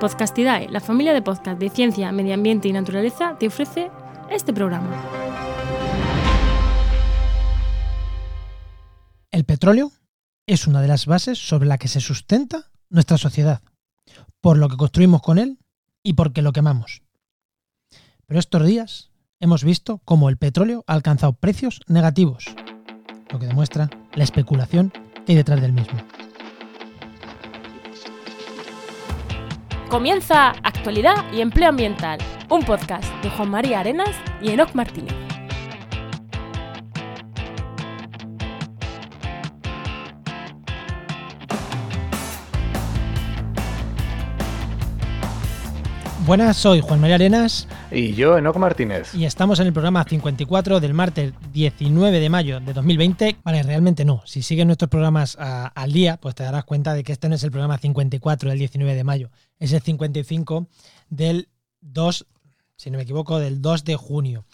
Podcastidae, la familia de podcast de ciencia, medio ambiente y naturaleza, te ofrece este programa. El petróleo es una de las bases sobre la que se sustenta nuestra sociedad, por lo que construimos con él y porque lo quemamos. Pero estos días hemos visto cómo el petróleo ha alcanzado precios negativos, lo que demuestra la especulación que hay detrás del mismo. Comienza Actualidad y Empleo Ambiental, un podcast de Juan María Arenas y Enoc Martínez. Buenas, soy Juan María Arenas Y yo, Enoc Martínez. y estamos en el programa 54 del martes 19 de mayo de 2020. Vale, realmente no. Si sigues nuestros programas a- al día, pues te darás cuenta de que este no es el programa 54 del 19 de mayo. Es el 55 del 2, si no me equivoco, del 2 de junio.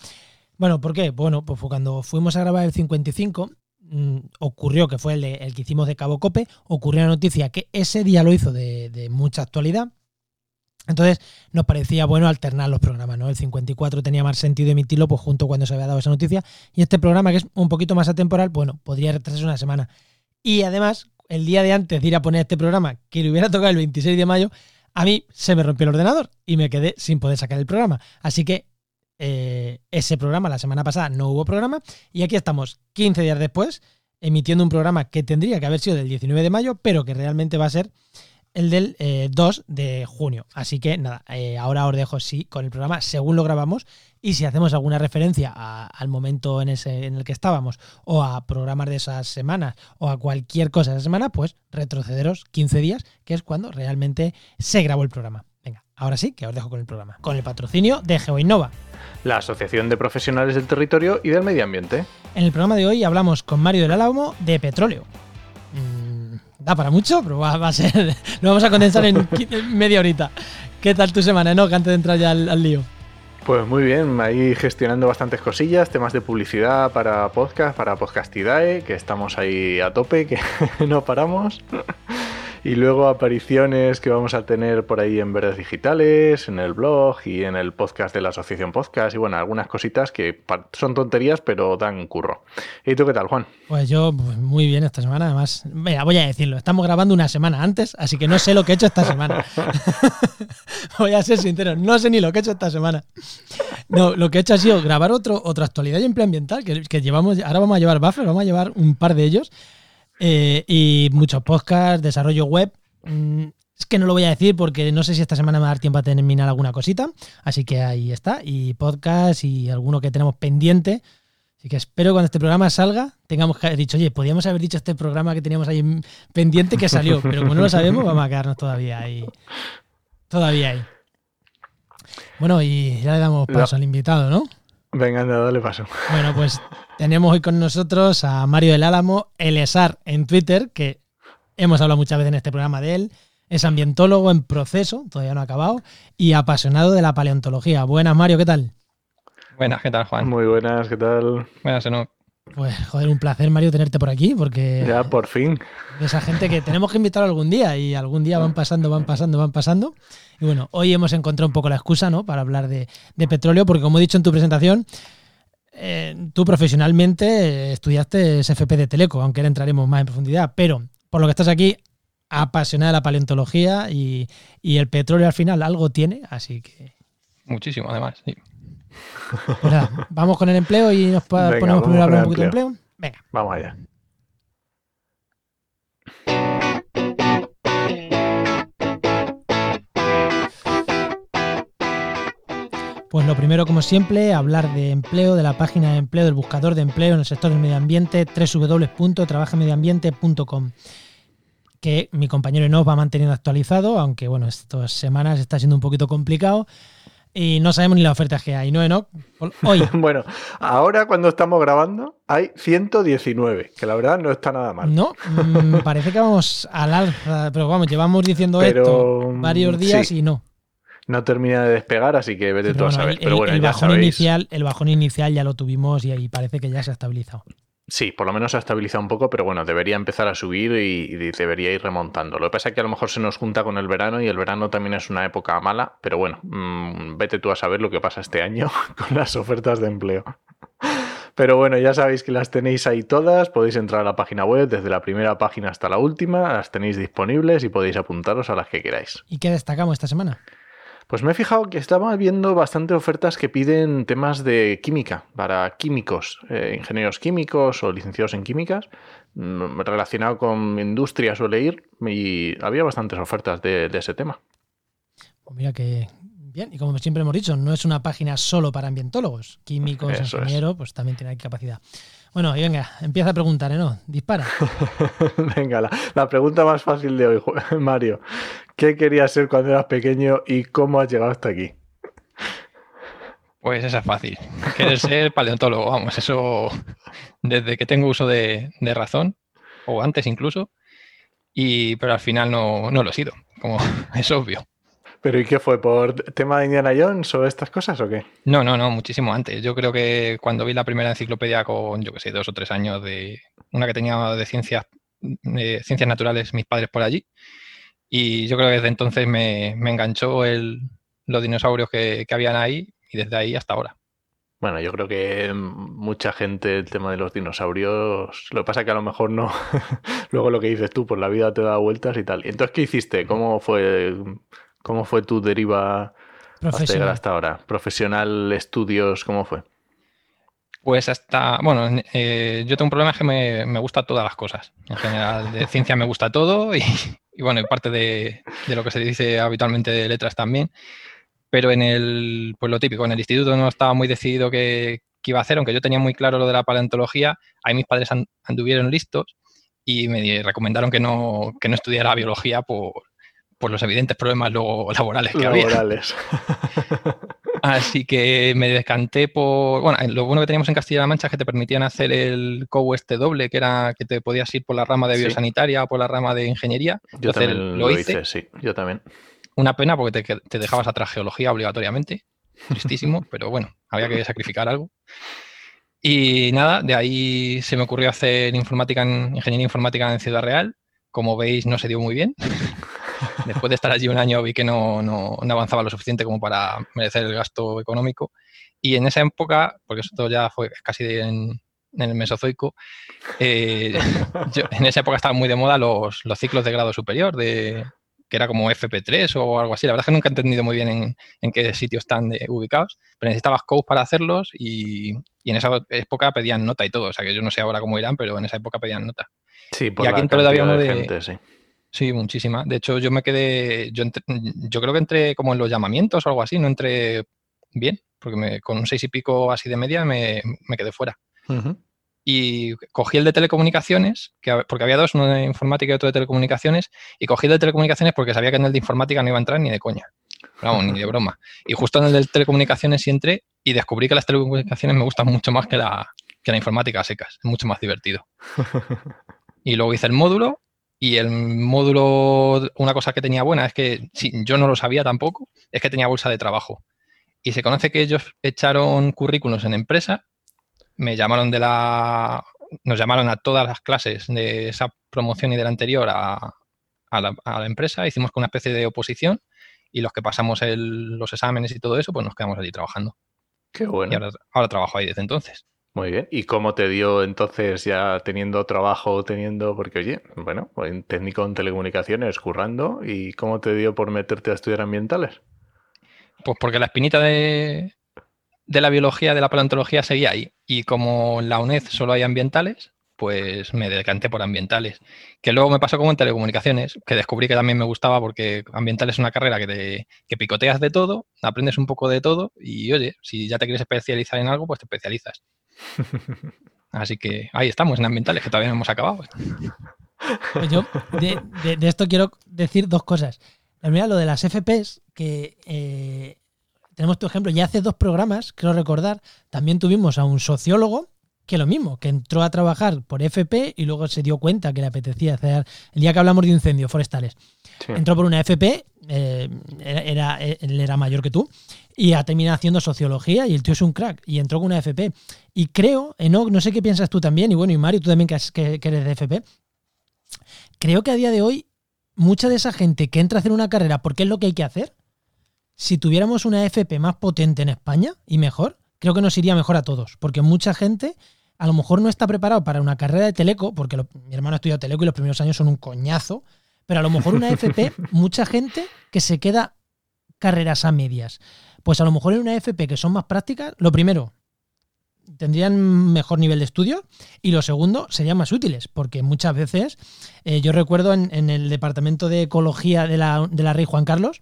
Bueno, ¿por qué? Bueno, pues cuando fuimos a grabar el 55, mm, ocurrió que fue el, de- el que hicimos de Cabo Cope, ocurrió la noticia que ese día lo hizo de, de mucha actualidad. Entonces nos parecía bueno alternar los programas, ¿no? El 54 tenía más sentido emitirlo pues junto cuando se había dado esa noticia y este programa que es un poquito más atemporal, bueno, podría retrasarse una semana. Y además, el día de antes de ir a poner este programa, que le hubiera tocado el 26 de mayo, a mí se me rompió el ordenador y me quedé sin poder sacar el programa. Así que eh, ese programa, la semana pasada, no hubo programa y aquí estamos 15 días después emitiendo un programa que tendría que haber sido del 19 de mayo, pero que realmente va a ser el del eh, 2 de junio. Así que nada, eh, ahora os dejo sí con el programa según lo grabamos y si hacemos alguna referencia a- al momento en, ese, en el que estábamos o a programas de esas semanas o a cualquier cosa de esa semana, pues retrocederos 15 días, que es cuando realmente se grabó el programa. Venga, ahora sí que os dejo con el programa. Con el patrocinio de GeoInnova. La Asociación de Profesionales del Territorio y del Medio Ambiente. En el programa de hoy hablamos con Mario del Álamo de petróleo. Da para mucho, pero va, va a ser. Lo vamos a condensar en media horita. ¿Qué tal tu semana, no? Que antes de entrar ya al, al lío. Pues muy bien, ahí gestionando bastantes cosillas, temas de publicidad para podcast, para Podcastidae, que estamos ahí a tope, que no paramos. Y luego apariciones que vamos a tener por ahí en Verdes Digitales, en el blog y en el podcast de la Asociación Podcast. Y bueno, algunas cositas que son tonterías, pero dan curro. ¿Y tú qué tal, Juan? Pues yo, pues, muy bien esta semana. Además, mira, voy a decirlo. Estamos grabando una semana antes, así que no sé lo que he hecho esta semana. voy a ser sincero, no sé ni lo que he hecho esta semana. No, lo que he hecho ha sido grabar otro, otra actualidad y empleo ambiental, que, que llevamos, ahora vamos a llevar buffer, vamos a llevar un par de ellos. Eh, y muchos podcasts, desarrollo web. Mm, Es que no lo voy a decir porque no sé si esta semana me va a dar tiempo a terminar alguna cosita. Así que ahí está. Y podcast y alguno que tenemos pendiente. Así que espero que cuando este programa salga tengamos que haber dicho, oye, podríamos haber dicho este programa que teníamos ahí en- pendiente que salió, pero como no lo sabemos, vamos a quedarnos todavía ahí. Todavía ahí. Bueno, y ya le damos No. paso al invitado, ¿no? Venga, anda, dale paso. Bueno, pues tenemos hoy con nosotros a Mario del Álamo, el ESAR en Twitter, que hemos hablado muchas veces en este programa de él. Es ambientólogo en proceso, todavía no ha acabado, y apasionado de la paleontología. Buenas, Mario, ¿qué tal? Buenas, ¿qué tal, Juan? Muy buenas, ¿qué tal? Buenas, Enoch. Pues, joder, un placer, Mario, tenerte por aquí, porque Ya, por fin. de esa gente que tenemos que invitar algún día y algún día van pasando, van pasando, van pasando. Y bueno, hoy hemos encontrado un poco la excusa, ¿no? Para hablar de, de petróleo, porque como he dicho en tu presentación, eh, tú profesionalmente eh, estudiaste SFP de Teleco, aunque ahora entraremos más en profundidad, pero por lo que estás aquí, apasionada de la paleontología y, y el petróleo al final algo tiene, así que Muchísimo, además. sí. pues nada, vamos con el empleo y nos Venga, ponemos primero a hablar un poquito de empleo. Venga. Vamos allá. Pues lo primero, como siempre, hablar de empleo, de la página de empleo, del buscador de empleo en el sector del medio ambiente, www.trabajamedioambiente.com que mi compañero nos va manteniendo actualizado, aunque bueno, estas semanas está siendo un poquito complicado y no sabemos ni las ofertas que hay, ¿no, Enoch? Hoy, Bueno, ahora cuando estamos grabando hay 119, que la verdad no está nada mal. no, mm, parece que vamos al alza, pero vamos, llevamos diciendo Pero, esto varios días sí. y no. No termina de despegar, así que vete Sí, tú a saber. el, Pero bueno, el ya bajón sabéis. inicial, el bajón inicial ya lo tuvimos y ahí parece que ya se ha estabilizado. Sí, por lo menos se ha estabilizado un poco, pero bueno, debería empezar a subir y, y, debería ir remontando. Lo que pasa es que a lo mejor se nos junta con el verano y el verano también es una época mala, pero bueno, mmm, vete tú a saber lo que pasa este año con las ofertas de empleo. Pero bueno, ya sabéis que las tenéis ahí todas, podéis entrar a la página web desde la primera página hasta la última, las tenéis disponibles y podéis apuntaros a las que queráis. ¿Y qué destacamos esta semana? Pues me he fijado que estaba viendo bastante ofertas que piden temas de química para químicos, eh, ingenieros químicos o licenciados en químicas, mm, relacionado con industria suele ir y había bastantes ofertas de, de ese tema. Pues mira que bien, y como siempre hemos dicho, no es una página solo para ambientólogos, químicos, Eso ingenieros, es. pues también tiene capacidad. Bueno, y venga, empieza a preguntar, ¿eh? ¿no? Dispara. venga, la, la pregunta más fácil de hoy, Mario. ¿Qué querías ser cuando eras pequeño y cómo has llegado hasta aquí? Pues esa es fácil. Querer ser paleontólogo, vamos, eso desde que tengo uso de, de razón, o antes incluso, y, pero al final no, no lo he sido, como es obvio. ¿Pero y qué fue? ¿Por tema de Indiana Jones o estas cosas o qué? No, no, no, muchísimo antes. Yo creo que cuando vi la primera enciclopedia con, yo qué sé, dos o tres años de una que tenía de ciencias, de ciencias naturales, mis padres por allí, y yo creo que desde entonces me, me enganchó el, los dinosaurios que, que habían ahí y desde ahí hasta ahora. Bueno, yo creo que mucha gente el tema de los dinosaurios, lo que pasa es que a lo mejor no, luego lo que dices tú, por la vida te da vueltas y tal. Entonces, ¿qué hiciste? ¿Cómo fue, cómo fue tu deriva hasta llegar hasta ahora? ¿Profesional, estudios, cómo fue? Pues hasta, bueno, eh, yo tengo un problema es que me, me gustan todas las cosas. En general, de ciencia me gusta todo y, y bueno, y parte de, de, lo que se dice habitualmente de letras también. Pero en el, pues lo típico, en el instituto no estaba muy decidido qué, qué iba a hacer, aunque yo tenía muy claro lo de la paleontología, ahí mis padres anduvieron listos y me recomendaron que no, que no estudiara biología por, por los evidentes problemas luego laborales que laborales. había. Así que me descanté por. Bueno, lo bueno que teníamos en Castilla-La Mancha es que te permitían hacer el COU este doble, que era que te podías ir por la rama de biosanitaria sí. o por la rama de ingeniería. Yo Entonces, también lo, lo hice. hice. sí, yo también. Una pena porque te, te dejabas atrás geología obligatoriamente. Tristísimo, pero bueno, había que sacrificar algo. Y nada, de ahí se me ocurrió hacer informática en, ingeniería informática en Ciudad Real. Como veis, no se dio muy bien. Después de estar allí un año vi que no, no, no, avanzaba lo suficiente como para merecer el gasto económico. Y en esa época, porque esto ya fue casi en, en el Mesozoico, eh, yo, en esa época estaban muy de moda los, los ciclos de grado superior, de, que era como FP3 o algo así. La verdad es que nunca he entendido muy bien en, en qué sitio están de, ubicados, pero necesitabas codes para hacerlos y, y, en esa época pedían nota y todo. O sea que yo no sé ahora cómo irán, pero en esa época pedían nota. Sí, por y aquí en Toledo había uno de, gente, sí. Sí, muchísima. De hecho, yo me quedé, yo, entré, yo creo que entré como en los llamamientos o algo así, no entré bien, porque me, con un seis y pico así de media me, me quedé fuera. Uh -huh. Y cogí el de telecomunicaciones, que, porque había dos, uno de informática y otro de telecomunicaciones, y cogí el de telecomunicaciones porque sabía que en el de informática no iba a entrar ni de coña, vamos, ni de broma. Y justo en el de telecomunicaciones sí entré y descubrí que las telecomunicaciones me gustan mucho más que la, que la informática a secas, es mucho más divertido. Y luego hice el módulo y el módulo, una cosa que tenía buena es que sí, yo no lo sabía tampoco, es que tenía bolsa de trabajo. Y se conoce que ellos echaron currículos en empresa, me llamaron de la. Nos llamaron a todas las clases de esa promoción y de la anterior a, a, la, a la, empresa, hicimos una especie de oposición y los que pasamos el, los exámenes y todo eso, pues nos quedamos allí trabajando. Qué bueno. Y ahora, ahora trabajo ahí desde entonces. Muy bien. ¿Y cómo te dio entonces ya teniendo trabajo, teniendo, porque oye, bueno, técnico en telecomunicaciones, currando, ¿y cómo te dio por meterte a estudiar ambientales? Pues porque la espinita de, de la biología, de la paleontología seguía ahí. Y como en la UNED solo hay ambientales, pues me decanté por ambientales. Que luego me pasó como en telecomunicaciones, que descubrí que también me gustaba porque ambientales es una carrera que, te, que picoteas de todo, aprendes un poco de todo y oye, si ya te quieres especializar en algo, pues te especializas. Así que ahí estamos en ambientales, que todavía no hemos acabado. Pues yo de, esto quiero decir dos cosas. La primera, lo de las FPs, que eh, tenemos tu ejemplo, ya hace dos programas, creo recordar, también tuvimos a un sociólogo que lo mismo, que entró a trabajar por FP y luego se dio cuenta que le apetecía hacer, el día que hablamos de incendios forestales, sí. entró por una FP, eh, era, era, él era mayor que tú, y ha terminado haciendo sociología y el tío es un crack y entró con una FP. Y creo, Enoch, no sé qué piensas tú también, y bueno, y Mario, tú también que, que eres de FP, creo que a día de hoy mucha de esa gente que entra a hacer una carrera porque es lo que hay que hacer, si tuviéramos una FP más potente en España y mejor, creo que nos iría mejor a todos, porque mucha gente a lo mejor no está preparado para una carrera de teleco, porque mi hermano ha estudiado teleco y los primeros años son un coñazo, pero a lo mejor una FP, mucha gente que se queda carreras a medias. Pues a lo mejor en una FP que son más prácticas, lo primero, tendrían mejor nivel de estudio y lo segundo, serían más útiles, porque muchas veces, eh, yo recuerdo en, el departamento de ecología de la, de la Rey Juan Carlos,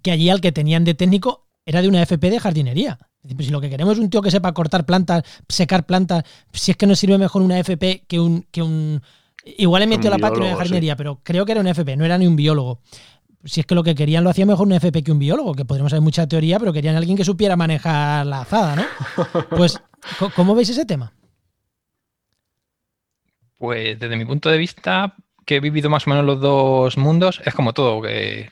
que allí al que tenían de técnico era de una FP de jardinería. Si lo que queremos es un tío que sepa cortar plantas, secar plantas, si es que nos sirve mejor una FP que un... Que un igual he metido la página de jardinería, pero creo que era un FP, no era ni un biólogo si es que lo que querían lo hacía mejor un FP que un biólogo, que podríamos saber mucha teoría, pero querían alguien que supiera manejar la azada, ¿no? Pues, ¿cómo veis ese tema? Pues desde mi punto de vista, que he vivido más o menos los dos mundos, es como todo, que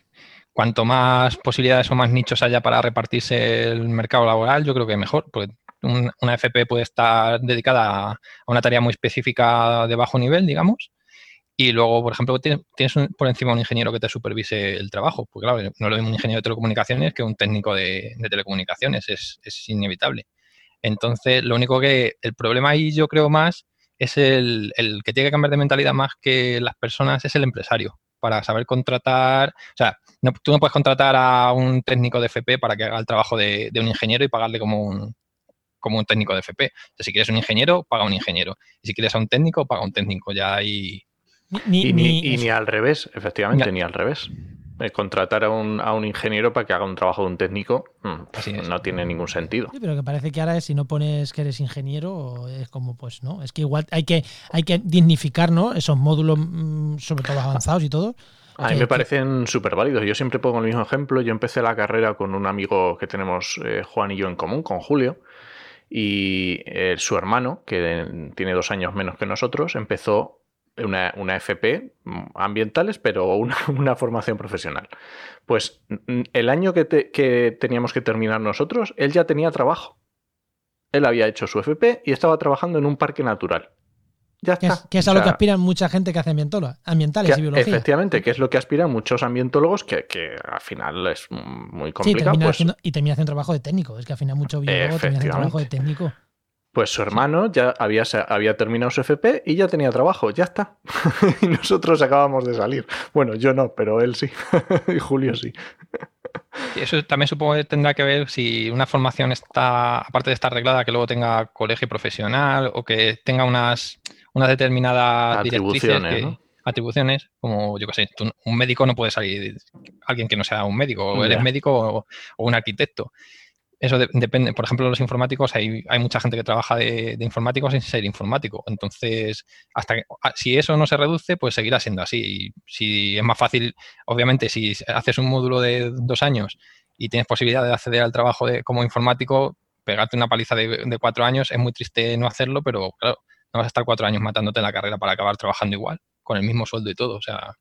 cuanto más posibilidades o más nichos haya para repartirse el mercado laboral, yo creo que mejor, porque una FP puede estar dedicada a una tarea muy específica de bajo nivel, digamos, y luego, por ejemplo, tienes por encima un ingeniero que te supervise el trabajo. Porque claro, no lo mismo un ingeniero de telecomunicaciones que un técnico de, telecomunicaciones, es, inevitable. Entonces, lo único que, el problema ahí yo creo más es el, que tiene que cambiar de mentalidad más que las personas, es el empresario. Para saber contratar, o sea, no, tú no puedes contratar a un técnico de FP para que haga el trabajo de, un ingeniero y pagarle como un, como un técnico de FP. si quieres un ingeniero, paga un ingeniero. Y si quieres a un técnico, paga un técnico. Ya hay, y, ni, al revés, efectivamente, ni al revés. Eh, contratar a un, a un, ingeniero para que haga un trabajo de un técnico mm, no tiene ningún sentido. Sí, pero que parece que ahora si no pones que eres ingeniero, es como pues no. Es que igual hay que, hay que dignificar ¿no? esos módulos, mm, sobre todo avanzados y todo. A mí me parecen súper válidos. Yo siempre pongo el mismo ejemplo. Yo empecé la carrera con un amigo que tenemos, eh, Juan y yo, en común, con Julio. Y eh, su hermano, que tiene dos años menos que nosotros, empezó una, una FP mm, ambientales, pero una, formación profesional. Pues mm, el año que, que teníamos que terminar nosotros, él ya tenía trabajo. Él había hecho su FP y estaba trabajando en un parque natural. Ya que está. Es, que es a lo que aspiran mucha gente que hace ambientales y biología. Efectivamente, que es lo que aspiran muchos ambientólogos, que, al final es muy complicado. Pues y termina haciendo trabajo de técnico. Es que al final mucho biólogo termina haciendo trabajo de técnico. Pues su hermano ya había, había terminado su FP y ya tenía trabajo, ya está. y nosotros acabamos de salir. Bueno, yo no, pero él sí. y Julio sí. eso también supongo que tendrá que ver si una formación está, aparte de estar arreglada, que luego tenga colegio profesional o que tenga unas, unas determinadas atribuciones, atribuciones, como yo qué sé, un médico no puede salir, alguien que no sea un médico, o eres médico o, o un arquitecto. Eso depende. Por ejemplo, los informáticos, hay, hay mucha gente que trabaja de, informáticos sin ser informático. Entonces, hasta ah, si eso no se reduce, pues seguirá siendo así. Si es más fácil, obviamente, si haces un módulo de dos años y tienes posibilidad de acceder al trabajo de, como informático, pegarte una paliza de, cuatro años es muy triste no hacerlo, pero claro, no vas a estar cuatro años matándote en la carrera para acabar trabajando igual, con el mismo sueldo y todo. O sea,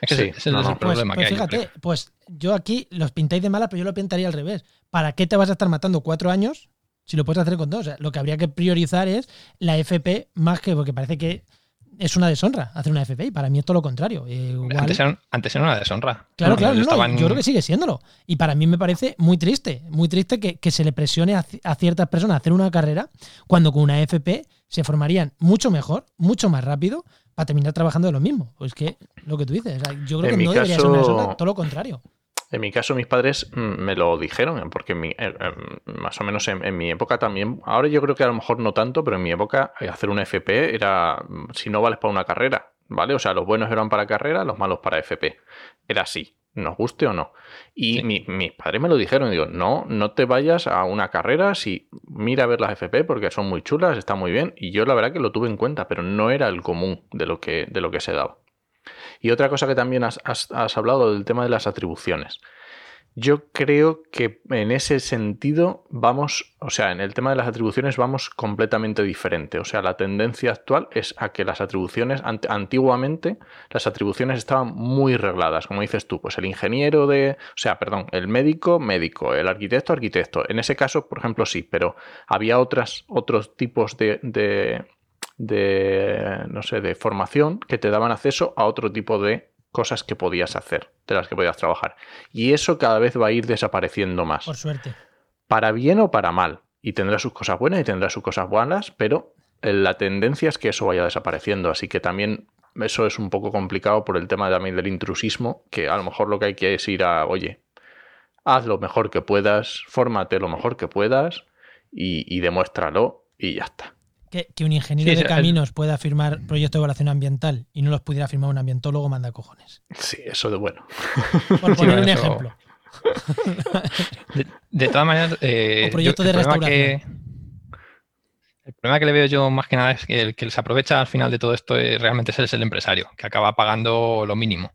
es que ese, es el pues, problema pues que hay. Fíjate, pues yo aquí los pintáis de mala, pero yo lo pintaría al revés. ¿Para qué te vas a estar matando cuatro años si lo puedes hacer con dos? O sea, lo que habría que priorizar es la FP más que porque parece que es una deshonra hacer una FP y para mí es todo lo contrario. Antes, era, una deshonra. Claro, claro, yo creo que sigue siéndolo. Y para mí me parece muy triste, muy triste que, se le presione a, a, ciertas personas a hacer una carrera cuando con una FP se formarían mucho mejor, mucho más rápido para terminar trabajando de lo mismo. Pues que lo que tú dices, yo creo que no debería ser una todo lo contrario. En mi caso, mis padres mm, me lo dijeron, porque eh, eh, más o menos en, mi época también, ahora yo creo que a lo mejor no tanto, pero en mi época eh, hacer una FP era, mm, si no vales para una carrera, ¿vale? O sea, los buenos eran para carrera, los malos para FP. Era así nos guste o no. Y mis padres me lo dijeron, digo, no, no te vayas a una carrera si mira a ver las FP porque son muy chulas, están muy bien. Y yo la verdad que lo tuve en cuenta, pero no era el común de lo que, de lo que se daba. Y otra cosa que también has, hablado del tema de las atribuciones. Yo creo que en ese sentido vamos, o sea, en el tema de las atribuciones vamos completamente diferente. O sea, la tendencia actual es a que las atribuciones, antiguamente, las atribuciones estaban muy regladas, como dices tú, pues el ingeniero de, o sea, perdón, el médico, médico, el arquitecto, arquitecto. En ese caso, por ejemplo, sí, pero había otras, otros tipos de, de, de no sé, de formación que te daban acceso a otro tipo de cosas que podías hacer, de las que podías trabajar. Y eso cada vez va a ir desapareciendo más. Por suerte. Para bien o para mal. Y tendrá sus cosas buenas y tendrá sus cosas buenas, pero eh, la tendencia es que eso vaya desapareciendo. Así que también eso es un poco complicado por el tema también del intrusismo, que a lo mejor lo que hay que es ir a, oye, haz lo mejor que puedas, fórmate lo mejor que puedas y, y demuéstralo y ya está. Que, un ingeniero de caminos pueda firmar proyectos de evaluación ambiental y no los pudiera firmar un ambientólogo, manda cojones. Sí, eso de bueno. Por poner un ejemplo. De, todas maneras, eh, proyecto de restauración. el problema que le veo yo más que nada es que el que se aprovecha al final de todo esto es, realmente es el empresario, que acaba pagando lo mínimo.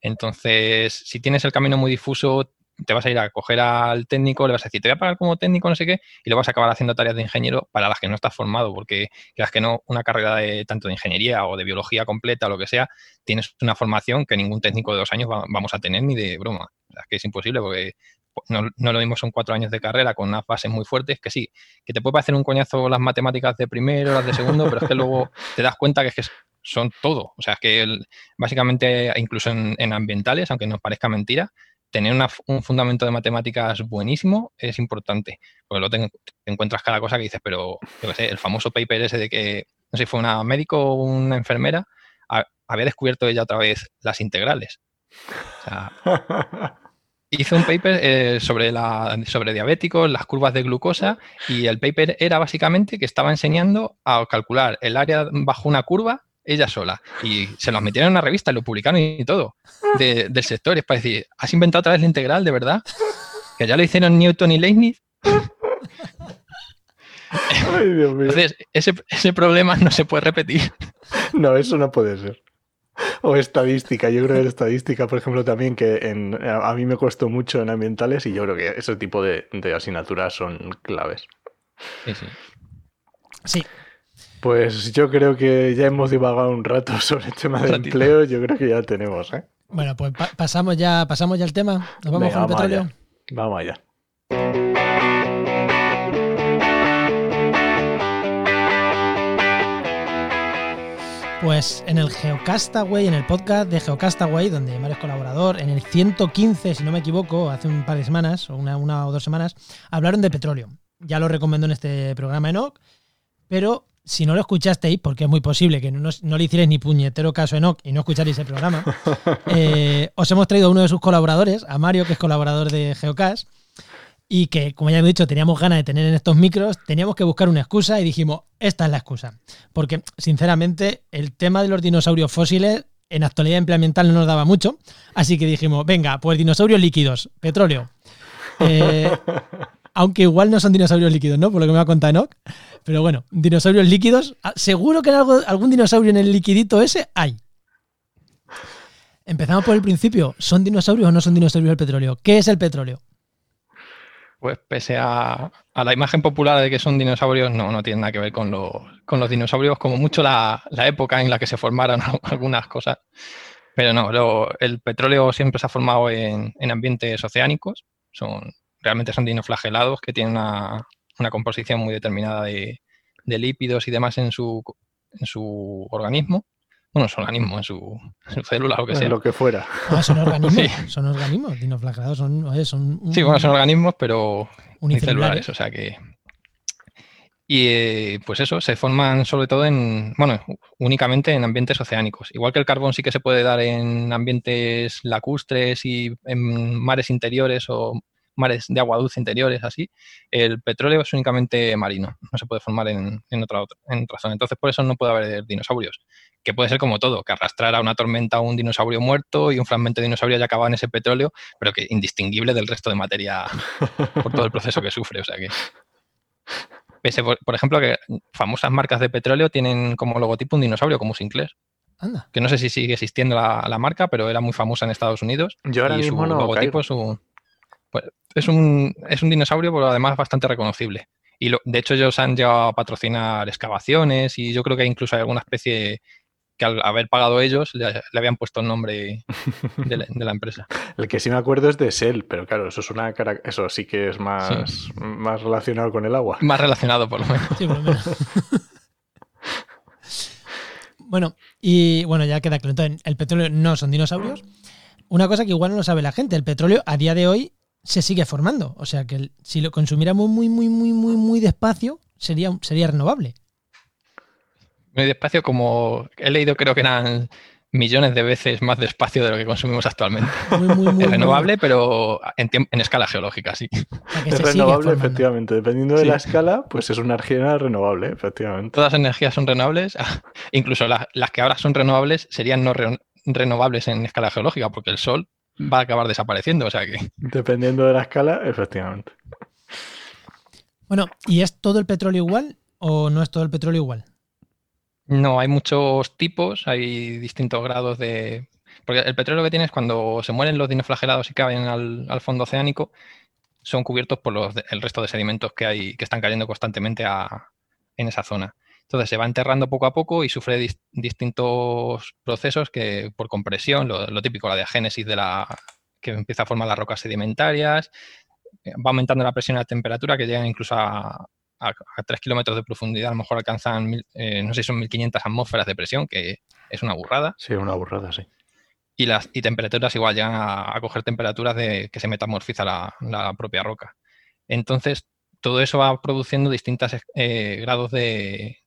Entonces, si tienes el camino muy difuso, te vas a ir a coger al técnico, le vas a decir, te voy a pagar como técnico, no sé qué, y lo vas a acabar haciendo tareas de ingeniero para las que no estás formado, porque las que no, una carrera de tanto de ingeniería o de biología completa o lo que sea, tienes una formación que ningún técnico de dos años vamos a tener ni de broma. O sea, que es imposible porque no, lo mismo son cuatro años de carrera con unas bases muy fuertes, que sí, que te puede parecer un coñazo las matemáticas de primero, las de segundo, pero es que luego te das cuenta que es que son todo. O sea, es que básicamente, incluso en, ambientales, aunque nos parezca mentira, tener un fundamento de matemáticas buenísimo es importante, porque luego te, encuentras cada cosa que dices, pero yo qué sé, el famoso paper ese de que, no sé si fue una médico o una enfermera, había descubierto ella otra vez las integrales. hizo un paper eh, sobre, la, sobre diabéticos, las curvas de glucosa, y el paper era básicamente que estaba enseñando a calcular el área bajo una curva ella sola. Y se los metieron en una revista y lo publicaron y todo del sector. es para decir, ¿has inventado otra vez la integral, de verdad? Que ya lo hicieron Newton y Leibniz. Entonces, ese, ese problema no se puede repetir. No, eso no puede ser. O estadística, yo creo que estadística, por ejemplo, también que en, a mí me costó mucho en ambientales y yo creo que ese tipo de, de asignaturas son claves. Sí, sí. Sí, pues yo creo que ya hemos divagado un rato sobre el tema del empleo. Yo creo que ya tenemos, ¿eh? Bueno, pues pasamos ya, pasamos ya al tema. Nos vamos con el petróleo. Vamos allá. Pues en el Geocastaway, en el podcast de Geocastaway, donde Mario es colaborador, en el 115, si no me equivoco, hace un par de semanas, o una, una o dos semanas, hablaron de petróleo. Ya lo recomendó en este programa Enoch, pero si no lo escuchasteis, porque es muy posible que no, le hicierais ni puñetero caso a Enoch y no escucharéis el programa, eh, os hemos traído a uno de sus colaboradores, a Mario, que es colaborador de Geocast, y que, como ya he dicho, teníamos ganas de tener en estos micros, teníamos que buscar una excusa y dijimos, esta es la excusa. Porque, sinceramente, el tema de los dinosaurios fósiles en actualidad empleamental no nos daba mucho, así que dijimos, venga, pues dinosaurios líquidos, petróleo. Eh, aunque igual no son dinosaurios líquidos, ¿no? Por lo que me ha contado Enoch. Pero bueno, dinosaurios líquidos. Ah, seguro que en algo, algún dinosaurio en el liquidito ese hay. Empezamos por el principio. ¿Son dinosaurios o no son dinosaurios el petróleo? ¿Qué es el petróleo? Pues pese a, la imagen popular de que son dinosaurios, no, no tiene nada que ver con, con los dinosaurios, como mucho la, época en la que se formaron algunas cosas. Pero no, el petróleo siempre se ha formado en, en ambientes oceánicos. Son realmente son dinoflagelados que tienen una, composición muy determinada de, lípidos y demás en su, en su organismo. Bueno, en su organismo, en su, célula, lo que sea. lo que fuera. Ah, son organismos. Son organismos. Dinoflagelados son. son Sí, bueno, son organismos, pero unicelulares. O sea que. Y eh, pues eso, se forman sobre todo en, bueno, únicamente en ambientes oceánicos. Igual que el carbón sí que se puede dar en ambientes lacustres y en mares interiores o mares de agua dulce interiores, así, el petróleo es únicamente marino, no se puede formar en, otra, en otra zona. Entonces, por eso no puede haber dinosaurios, que puede ser como todo, que arrastrara una tormenta un dinosaurio muerto y un fragmento de dinosaurio haya acabado en ese petróleo, pero que indistinguible del resto de materia por todo el proceso que sufre. O sea que. Pese, por, ejemplo, que famosas marcas de petróleo tienen como logotipo un dinosaurio, como Sinclair. Anda. Que no sé si sigue existiendo la, marca, pero era muy famosa en Estados Unidos. Yo ahora mismo no. Logotipo un Pues es un, es un dinosaurio, pero además bastante reconocible. Y de hecho ellos han llegado a patrocinar excavaciones y yo creo que incluso hay alguna especie que al haber pagado ellos le, habían puesto el nombre de la, empresa. el que sí me acuerdo es de Shell, pero claro, eso es una eso sí que es más, más relacionado con el agua. Más relacionado por lo menos. Sí, por lo menos. bueno, y bueno, ya queda claro. Entonces, el petróleo no son dinosaurios. Una cosa que igual no lo sabe la gente, el petróleo a día de hoy se sigue formando. O sea que si lo consumiéramos muy, muy, muy, muy, muy despacio, sería, sería renovable muy despacio, como he leído, creo que eran millones de veces más despacio de lo que consumimos actualmente. es renovable, pero en, en, escala geológica, sí. Es renovable, efectivamente. Dependiendo de la escala, pues es una energía renovable, efectivamente. Todas las energías son renovables, incluso las, que ahora son renovables serían no renovables en escala geológica, porque el Sol va a acabar desapareciendo, o sea que... Dependiendo de la escala, efectivamente. Bueno, ¿y es todo el petróleo igual o no es todo el petróleo igual? No, hay muchos tipos, hay distintos grados de... Porque el petróleo que tienes cuando se mueren los dinoflagelados y caen al, fondo oceánico, son cubiertos por los, el resto de sedimentos que hay que están cayendo constantemente en esa zona. Entonces se va enterrando poco a poco y sufre distintos procesos que por compresión, lo, típico, la diagénesis de la que empieza a formar las rocas sedimentarias, va aumentando la presión y la temperatura que llegan incluso a, a, 3 kilómetros de profundidad a lo mejor alcanzan, eh, no sé si son 1500 atmósferas de presión, que es una burrada. Sí, una burrada, sí. Y las y temperaturas igual llegan a, coger temperaturas de que se metamorfiza la, propia roca. Entonces, todo eso va produciendo distintos eh, grados de,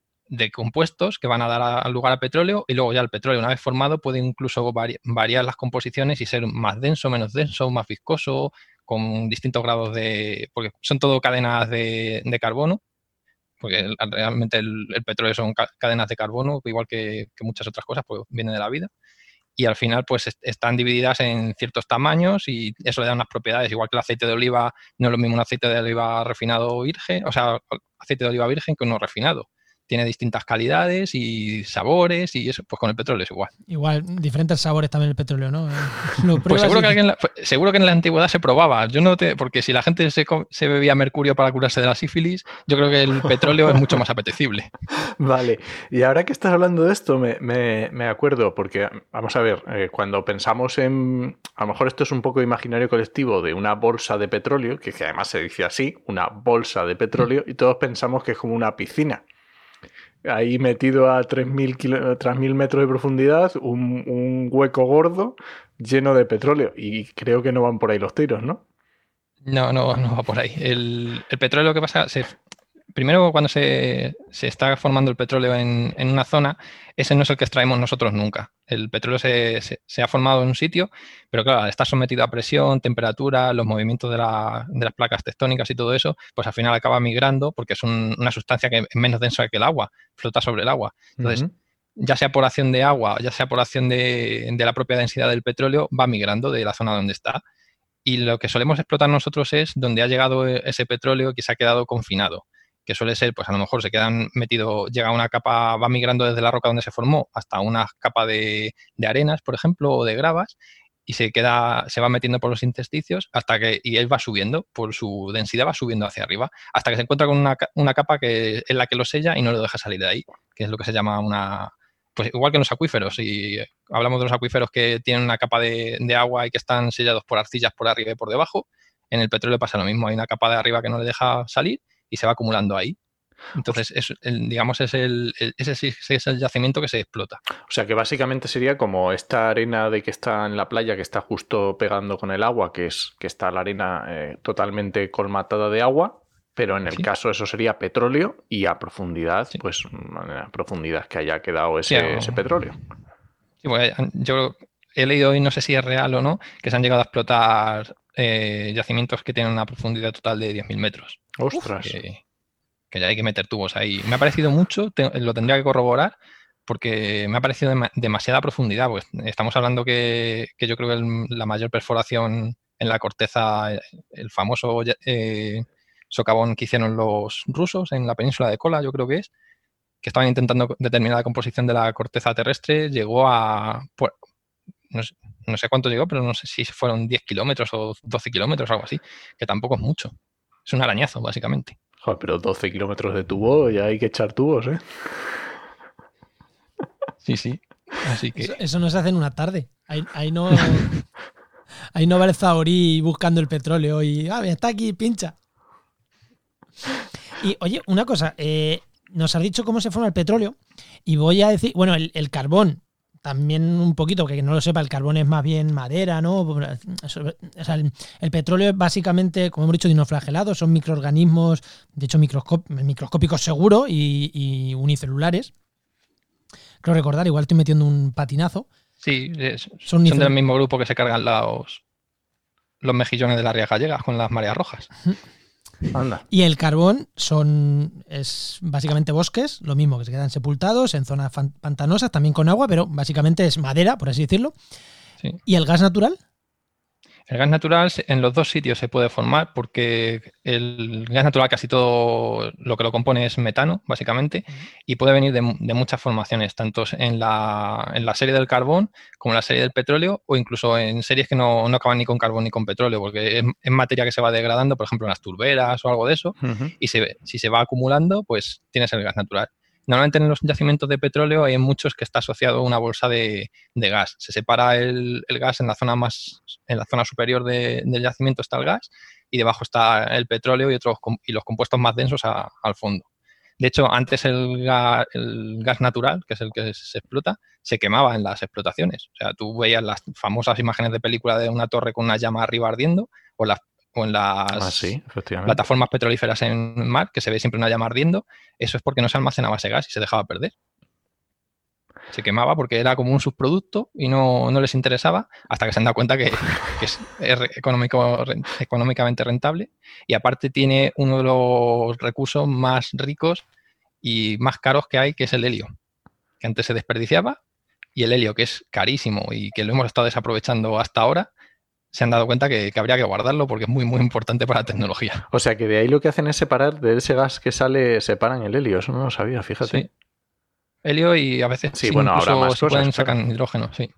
compuestos que van a dar lugar al petróleo y luego ya el petróleo, una vez formado, puede incluso variar las composiciones y ser más denso, menos denso, más viscoso, con distintos grados de. porque son todo cadenas de, carbono, porque realmente el, petróleo son cadenas de carbono, igual que, muchas otras cosas, pues viene de la vida. Y al final, pues están divididas en ciertos tamaños y eso le da unas propiedades, igual que el aceite de oliva, no es lo mismo un aceite de oliva refinado virgen, o sea, aceite de oliva virgen que uno refinado tiene distintas calidades y sabores y eso, pues con el petróleo es igual. Igual, diferentes sabores también el petróleo, ¿no? pues seguro que, seguro que en la antigüedad se probaba. Yo no te, porque si la gente se, se, bebía mercurio para curarse de la sífilis, yo creo que el petróleo es mucho más apetecible. Vale, y ahora que estás hablando de esto, me, me, me acuerdo, porque vamos a ver, eh, cuando pensamos en, a lo mejor esto es un poco imaginario colectivo de una bolsa de petróleo, que, que además se dice así, una bolsa de petróleo, y todos pensamos que es como una piscina ahí metido a 3.000 metros de profundidad, un, hueco gordo lleno de petróleo. Y creo que no van por ahí los tiros, ¿no? No, no, no va por ahí. El, el petróleo que pasa, se, primero cuando se, está formando el petróleo en, una zona, ese no es el que extraemos nosotros nunca. El petróleo se, ha formado en un sitio, pero claro, está sometido a presión, temperatura, los movimientos de, las placas tectónicas y todo eso, pues al final acaba migrando porque es una sustancia que es menos densa que el agua, flota sobre el agua. Entonces, ya sea por acción de agua, ya sea por acción de, de la propia densidad del petróleo, va migrando de la zona donde está. Y lo que solemos explotar nosotros es donde ha llegado ese petróleo que se ha quedado confinado que suele ser, pues a lo mejor se quedan metido, llega una capa, va migrando desde la roca donde se formó hasta una capa de, arenas, por ejemplo, o de gravas, y se queda, se va metiendo por los intersticios hasta que, y él va subiendo, por su densidad va subiendo hacia arriba, hasta que se encuentra con una, capa que es la que lo sella y no lo deja salir de ahí, que es lo que se llama una, pues igual que en los acuíferos, y hablamos de los acuíferos que tienen una capa de, de, agua y que están sellados por arcillas por arriba y por debajo, en el petróleo pasa lo mismo, hay una capa de arriba que no le deja salir y se va acumulando ahí. Entonces, es, digamos, es el, ese es el yacimiento que se explota. O sea, que básicamente sería como esta arena de que está en la playa, que está justo pegando con el agua, que es que está la arena eh, totalmente colmatada de agua, pero en el caso eso sería petróleo y a profundidad, pues a profundidad que haya quedado ese, ese petróleo. yo he leído hoy, no sé si es real o no, que se han llegado a explotar eh, yacimientos que tienen una profundidad total de 10.000 metros. Ostras. Que, ya hay que meter tubos ahí. Me ha parecido mucho, lo tendría que corroborar, porque me ha parecido demasiada profundidad. Pues estamos hablando que, yo creo que la mayor perforación en la corteza, el famoso eh, socavón que hicieron los rusos en la península de Kola, yo creo que es, que estaban intentando determinar la composición de la corteza terrestre, llegó a no sé, cuánto llegó, pero no sé si fueron 10 kilómetros o 12 kilómetros, algo así, que tampoco es mucho. Es un arañazo, básicamente. Joder, pero 12 kilómetros de tubo ya hay que echar tubos, ¿eh? Sí, sí. Así que... Eso, no se hace en una tarde. Ahí, no. ahí no va el Zahorí buscando el petróleo y. Ah, está aquí, pincha. Y oye, una cosa. Eh, nos has dicho cómo se forma el petróleo. Y voy a decir. Bueno, el, carbón también un poquito, que no lo sepa, el carbón es más bien madera, ¿no? O sea, el, petróleo es básicamente, como hemos dicho, dinoflagelados, son microorganismos, de hecho microscópicos seguros y, unicelulares. Creo recordar, igual estoy metiendo un patinazo. Sí, son, del mismo grupo que se cargan los, los mejillones de las rías gallegas con las mareas rojas. Anda. Y el carbón son es básicamente bosques, lo mismo que se quedan sepultados en zonas pantanosas, también con agua, pero básicamente es madera, por así decirlo. ¿Y el gas natural? El gas natural en los dos sitios se puede formar porque el gas natural casi todo lo que lo compone es metano, básicamente, y puede venir de, muchas formaciones, tanto en la, en la, serie del carbón como en la serie del petróleo o incluso en series que no, acaban ni con carbón ni con petróleo, porque es, materia que se va degradando, por ejemplo, en las turberas o algo de eso, y si se va acumulando, pues tienes el gas natural. Normalmente en los yacimientos de petróleo hay muchos que está asociado a una bolsa de, gas. Se separa el, gas en la zona más, en la zona superior del yacimiento está el gas y debajo está el petróleo y otros y los compuestos más densos al fondo. De hecho, antes el gas, el gas, natural, que es el que se explota, se quemaba en las explotaciones. O sea, tú veías las famosas imágenes de película de una torre con una llama arriba ardiendo o las o en las ah, plataformas petrolíferas en mar, que se ve siempre una llama ardiendo, eso es porque no se almacenaba ese gas y se dejaba perder. Se quemaba porque era como un subproducto y no, les interesaba hasta que se han dado cuenta que, es, económico, económicamente rentable y aparte tiene uno de los recursos más ricos y más caros que hay, que es el helio, que antes se desperdiciaba y el helio, que es carísimo y que lo hemos estado desaprovechando hasta ahora, se han dado cuenta que, habría que guardarlo porque es muy, muy importante para la tecnología. O sea que de ahí lo que hacen es separar, de ese gas que sale, separan el helio. Eso no lo sabía, fíjate. Sí. Helio y a veces sí, bueno, ahora más se pueden sacar hidrógeno, sí.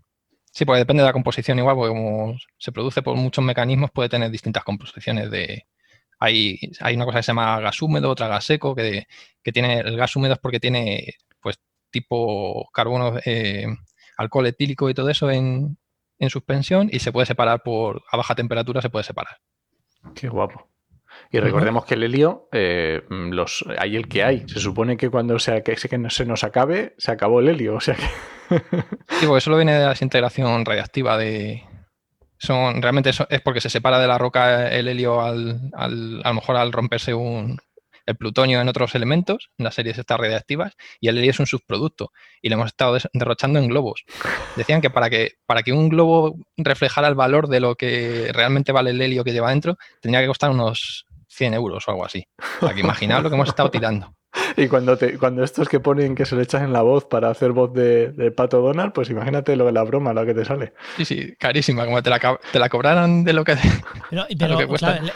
Sí, porque depende de la composición igual, porque como se produce por muchos mecanismos, puede tener distintas composiciones de... Hay, hay una cosa que se llama gas húmedo, otra gas seco, que, que tiene el gas húmedo es porque tiene pues tipo carbono, eh, alcohol etílico y todo eso en, en suspensión y se puede separar por a baja temperatura, se puede separar. Qué guapo. Y recordemos que el helio, eh, los, hay el que hay. Se supone que cuando sea, que, que se nos acabe, se acabó el helio. O sea que... sí, porque eso lo viene de la desintegración radiactiva de. Son, realmente es porque se separa de la roca el helio al, al, a lo mejor al romperse un, el plutonio en otros elementos, en las series estas radiactivas, y el helio es un subproducto. Y lo hemos estado derrochando en globos. Decían que para, que para que un globo reflejara el valor de lo que realmente vale el helio que lleva dentro, tendría que costar unos 100 euros o algo así. O sea, que imaginad lo que hemos estado tirando. Y cuando, te, cuando estos que ponen que se le echan en la voz para hacer voz de, Pato Donald, pues imagínate lo de la broma, lo que te sale. Sí, sí, carísima, como te la, te la cobraran de lo que, pero, pero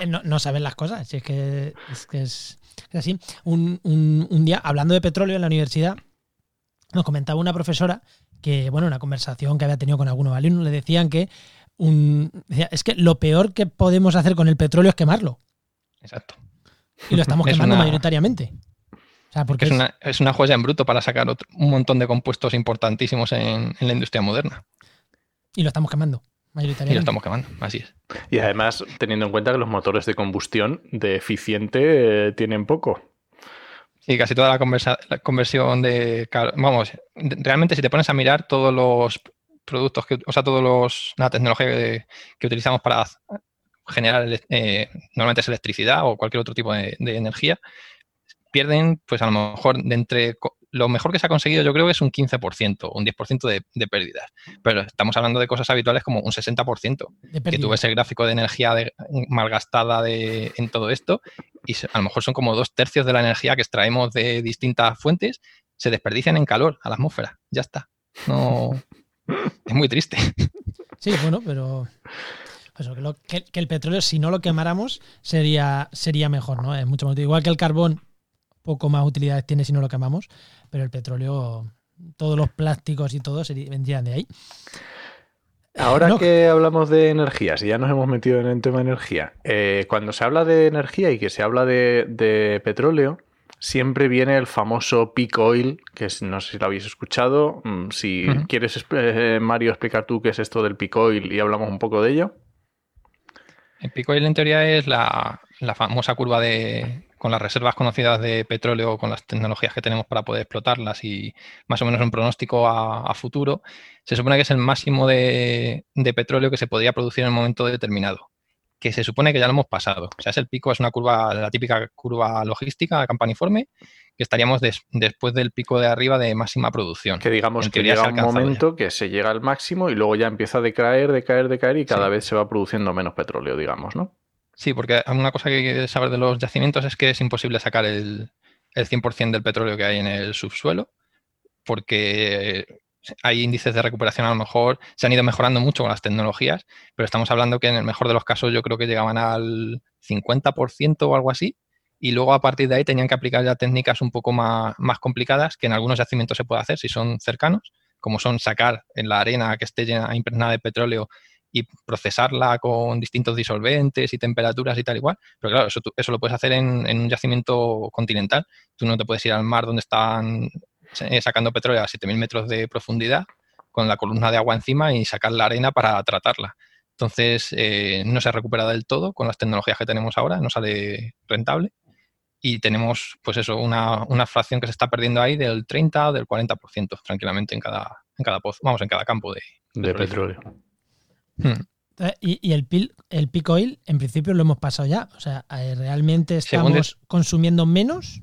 no, no, saben las cosas, es que es, que es, así. Un, un, día, hablando de petróleo en la universidad, nos comentaba una profesora que, bueno, una conversación que había tenido con algunos alumnos, le decían que un, es que lo peor que podemos hacer con el petróleo es quemarlo. Exacto. Y lo estamos quemando mayoritariamente. porque es, una, es, una, joya en bruto para sacar un montón de compuestos importantísimos en, la industria moderna. Y lo estamos quemando, mayoritariamente. Y lo estamos quemando, así es. Y además, teniendo en cuenta que los motores de combustión de eficiente eh, tienen poco. Sí, casi toda la, la conversión de. Vamos, realmente si te pones a mirar todos los productos, que, o sea, todos los, la tecnología que, utilizamos para generar, eh, normalmente es electricidad o cualquier otro tipo de, de energía, pierden, pues a lo mejor de entre lo mejor que se ha conseguido yo creo que es un 15%, un 10% de, de pérdidas. Pero estamos hablando de cosas habituales como un 60%. Que tú ves el gráfico de energía malgastada de, en todo esto y a lo mejor son como dos tercios de la energía que extraemos de distintas fuentes, se desperdician en calor a la atmósfera. Ya está. No... es muy triste. Sí, bueno, pero... que, el petróleo, si no lo quemáramos, sería, sería mejor, ¿no? Es mucho más Igual que el carbón, poco más utilidades tiene si no lo quemamos, pero el petróleo, todos los plásticos y todo vendrían de ahí. Ahora que hablamos de energías y ya nos hemos metido en el tema de energía, eh, cuando se habla de energía y que se habla de, petróleo, siempre viene el famoso peak oil, que no sé si lo habéis escuchado. Mm, si quieres, eh, Mario, explicar tú qué es esto del peak oil y hablamos un poco de ello. El peak oil en teoría es la famosa curva de, con las reservas conocidas de petróleo, con las tecnologías que tenemos para poder explotarlas y más o menos un pronóstico a, futuro, se supone que es el máximo de, petróleo que se podría producir en un momento determinado, que se supone que ya lo hemos pasado. O sea, es el pico, es una curva, la típica curva logística campaniforme, que estaríamos después del pico de arriba de máxima producción. Que digamos que llega un momento que se llega al máximo y luego ya empieza a decaer, decaer, decaer y cada vez se va produciendo menos petróleo, digamos, ¿no? Sí, porque una cosa que hay que saber de los yacimientos es que es imposible sacar el, el 100% del petróleo que hay en el subsuelo, porque hay índices de recuperación a lo mejor, se han ido mejorando mucho con las tecnologías, pero estamos hablando que en el mejor de los casos yo creo que llegaban al 50% o algo así, y luego a partir de ahí tenían que aplicar ya técnicas un poco más, más complicadas que en algunos yacimientos se puede hacer si son cercanos, como son sacar en la arena que esté llena, impregnada de petróleo y procesarla con distintos disolventes y temperaturas y tal igual. Pero claro, eso, eso lo puedes hacer en, un yacimiento continental. Tú no te puedes ir al mar donde están eh, sacando petróleo a 7.000 metros de profundidad con la columna de agua encima y sacar la arena para tratarla. Entonces, eh, no se recupera del todo con las tecnologías que tenemos ahora, no sale rentable. Y tenemos, pues eso, una, una fracción que se está perdiendo ahí del 30 o del 40% tranquilamente en cada, en cada pozo, vamos, en cada campo de, de petróleo. Hmm. Y, el, pil, el peak oil, en principio lo hemos pasado ya. O sea, eh, ¿realmente estamos consumiendo menos?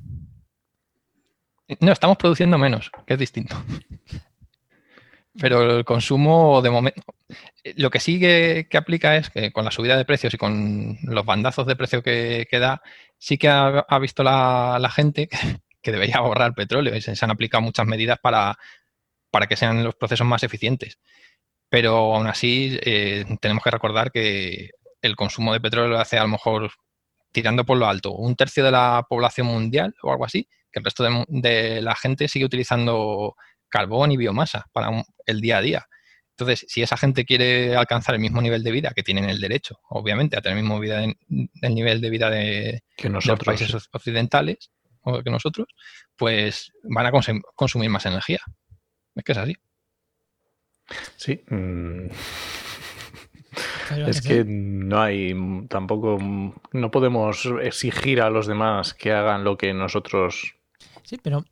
No, estamos produciendo menos, que es distinto. Pero el consumo de momento. Lo que sí que, aplica es que con la subida de precios y con los bandazos de precio que, da, sí que ha, visto la, gente que, debería ahorrar petróleo y se, han aplicado muchas medidas para, para que sean los procesos más eficientes. Pero aún así, eh, tenemos que recordar que el consumo de petróleo lo hace a lo mejor tirando por lo alto un tercio de la población mundial o algo así, que el resto de, la gente sigue utilizando carbón y biomasa para el día a día. Entonces, si esa gente quiere alcanzar el mismo nivel de vida que tienen el derecho, obviamente, a tener el mismo vida el nivel de vida de, los países occidentales o que nosotros, pues van a consumir más energía. Es que es así. Sí. Mm. Es que no hay tampoco, no podemos exigir a los demás que hagan lo que nosotros. Sí, pero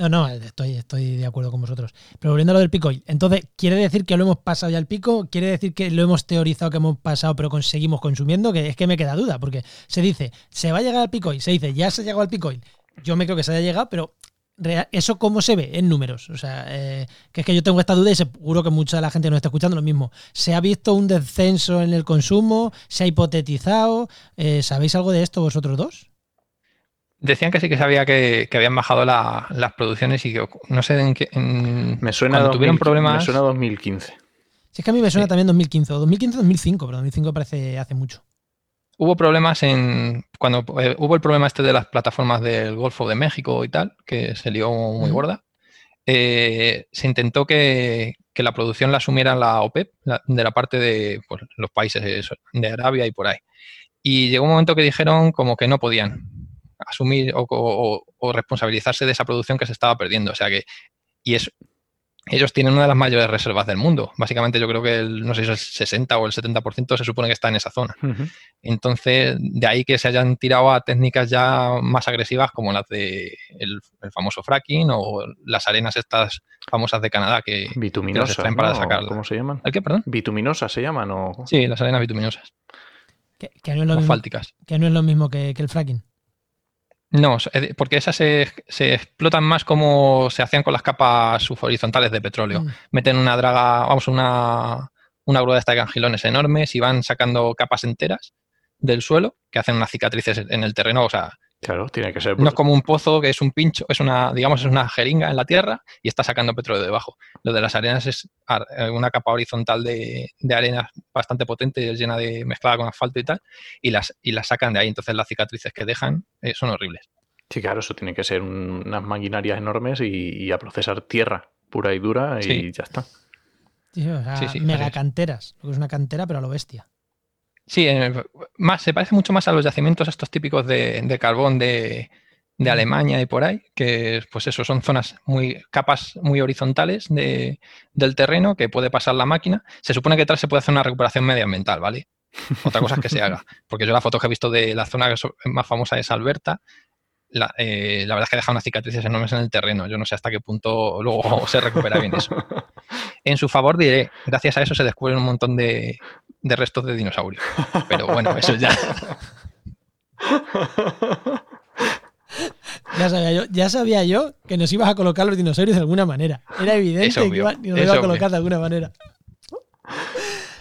no, no, estoy, estoy de acuerdo con vosotros. Pero volviendo a lo del pico, entonces, ¿quiere decir que lo hemos pasado ya al pico? ¿Quiere decir que lo hemos teorizado que hemos pasado pero conseguimos consumiendo? Que es que me queda duda, porque se dice, se va a llegar al pico se dice, ya se ha llegado al pico Yo me creo que se haya llegado, pero ¿Eso cómo se ve en números? O sea, eh, que es que yo tengo esta duda y seguro que mucha de la gente nos está escuchando lo mismo. ¿Se ha visto un descenso en el consumo? ¿Se ha hipotetizado? Eh, ¿Sabéis algo de esto vosotros dos? Decían que sí que sabía que, habían bajado las producciones y que no sé en qué. me suena tuvieron problemas. Me suena 2015. Sí, es que a mí me suena también 2015, o 2015 2005, pero 2005 parece hace mucho hubo problemas en. Cuando eh, hubo el problema este de las plataformas del Golfo de México y tal, que se lió muy gorda, eh, se intentó que, la producción la asumiera la OPEP, de la parte de pues, los países de Arabia y por ahí. Y llegó un momento que dijeron como que no podían asumir o, o responsabilizarse de esa producción que se estaba perdiendo. O sea que. Y es, ellos tienen una de las mayores reservas del mundo. Básicamente yo creo que el, no sé si es el 60 o el 70% se supone que está en esa zona. Entonces, de ahí que se hayan tirado a técnicas ya más agresivas como las de el, famoso fracking o las arenas estas famosas de Canadá que, bituminosas, para sacar. ¿Cómo se llaman? ¿El qué, perdón? Bituminosas se llaman o Sí, las arenas bituminosas. Que, no, es lo mismo, que no es lo mismo que el fracking. No, porque esas se, explotan más como se hacían con las capas subhorizontales de petróleo. Mm. Meten una draga, vamos, una, una grúa de estas gangilones enormes y van sacando capas enteras del suelo que hacen unas cicatrices en el terreno. O sea, Claro, tiene que ser. No es como un pozo que es un pincho, es una, digamos, es una jeringa en la tierra y está sacando petróleo debajo. Lo de las arenas es eh, una capa horizontal de, de arena bastante potente, llena de mezclada con asfalto y tal, y las, y las sacan de ahí. Entonces las cicatrices que dejan eh, son horribles. Sí, claro, eso tiene que ser unas maquinarias enormes y, a procesar tierra pura y dura y ya está. Sí, mega canteras, lo que es una cantera, pero a lo bestia. Sí, más, se parece mucho más a los yacimientos estos típicos de, carbón de, Alemania y por ahí, que pues eso, son zonas muy, capas muy horizontales del terreno que puede pasar la máquina. Se supone que detrás se puede hacer una recuperación medioambiental, ¿vale? Otra cosa es que se haga. Porque yo la foto que he visto de la zona más famosa es Alberta. La, eh, la verdad es que deja unas cicatrices enormes en el terreno. Yo no sé hasta qué punto luego se recupera bien eso. En su favor diré, gracias a eso se descubren un montón de, de restos de dinosaurios. Pero bueno, eso ya. Ya sabía, yo, ya sabía yo que nos ibas a colocar los dinosaurios de alguna manera. Era evidente que nos iba a colocar de alguna manera.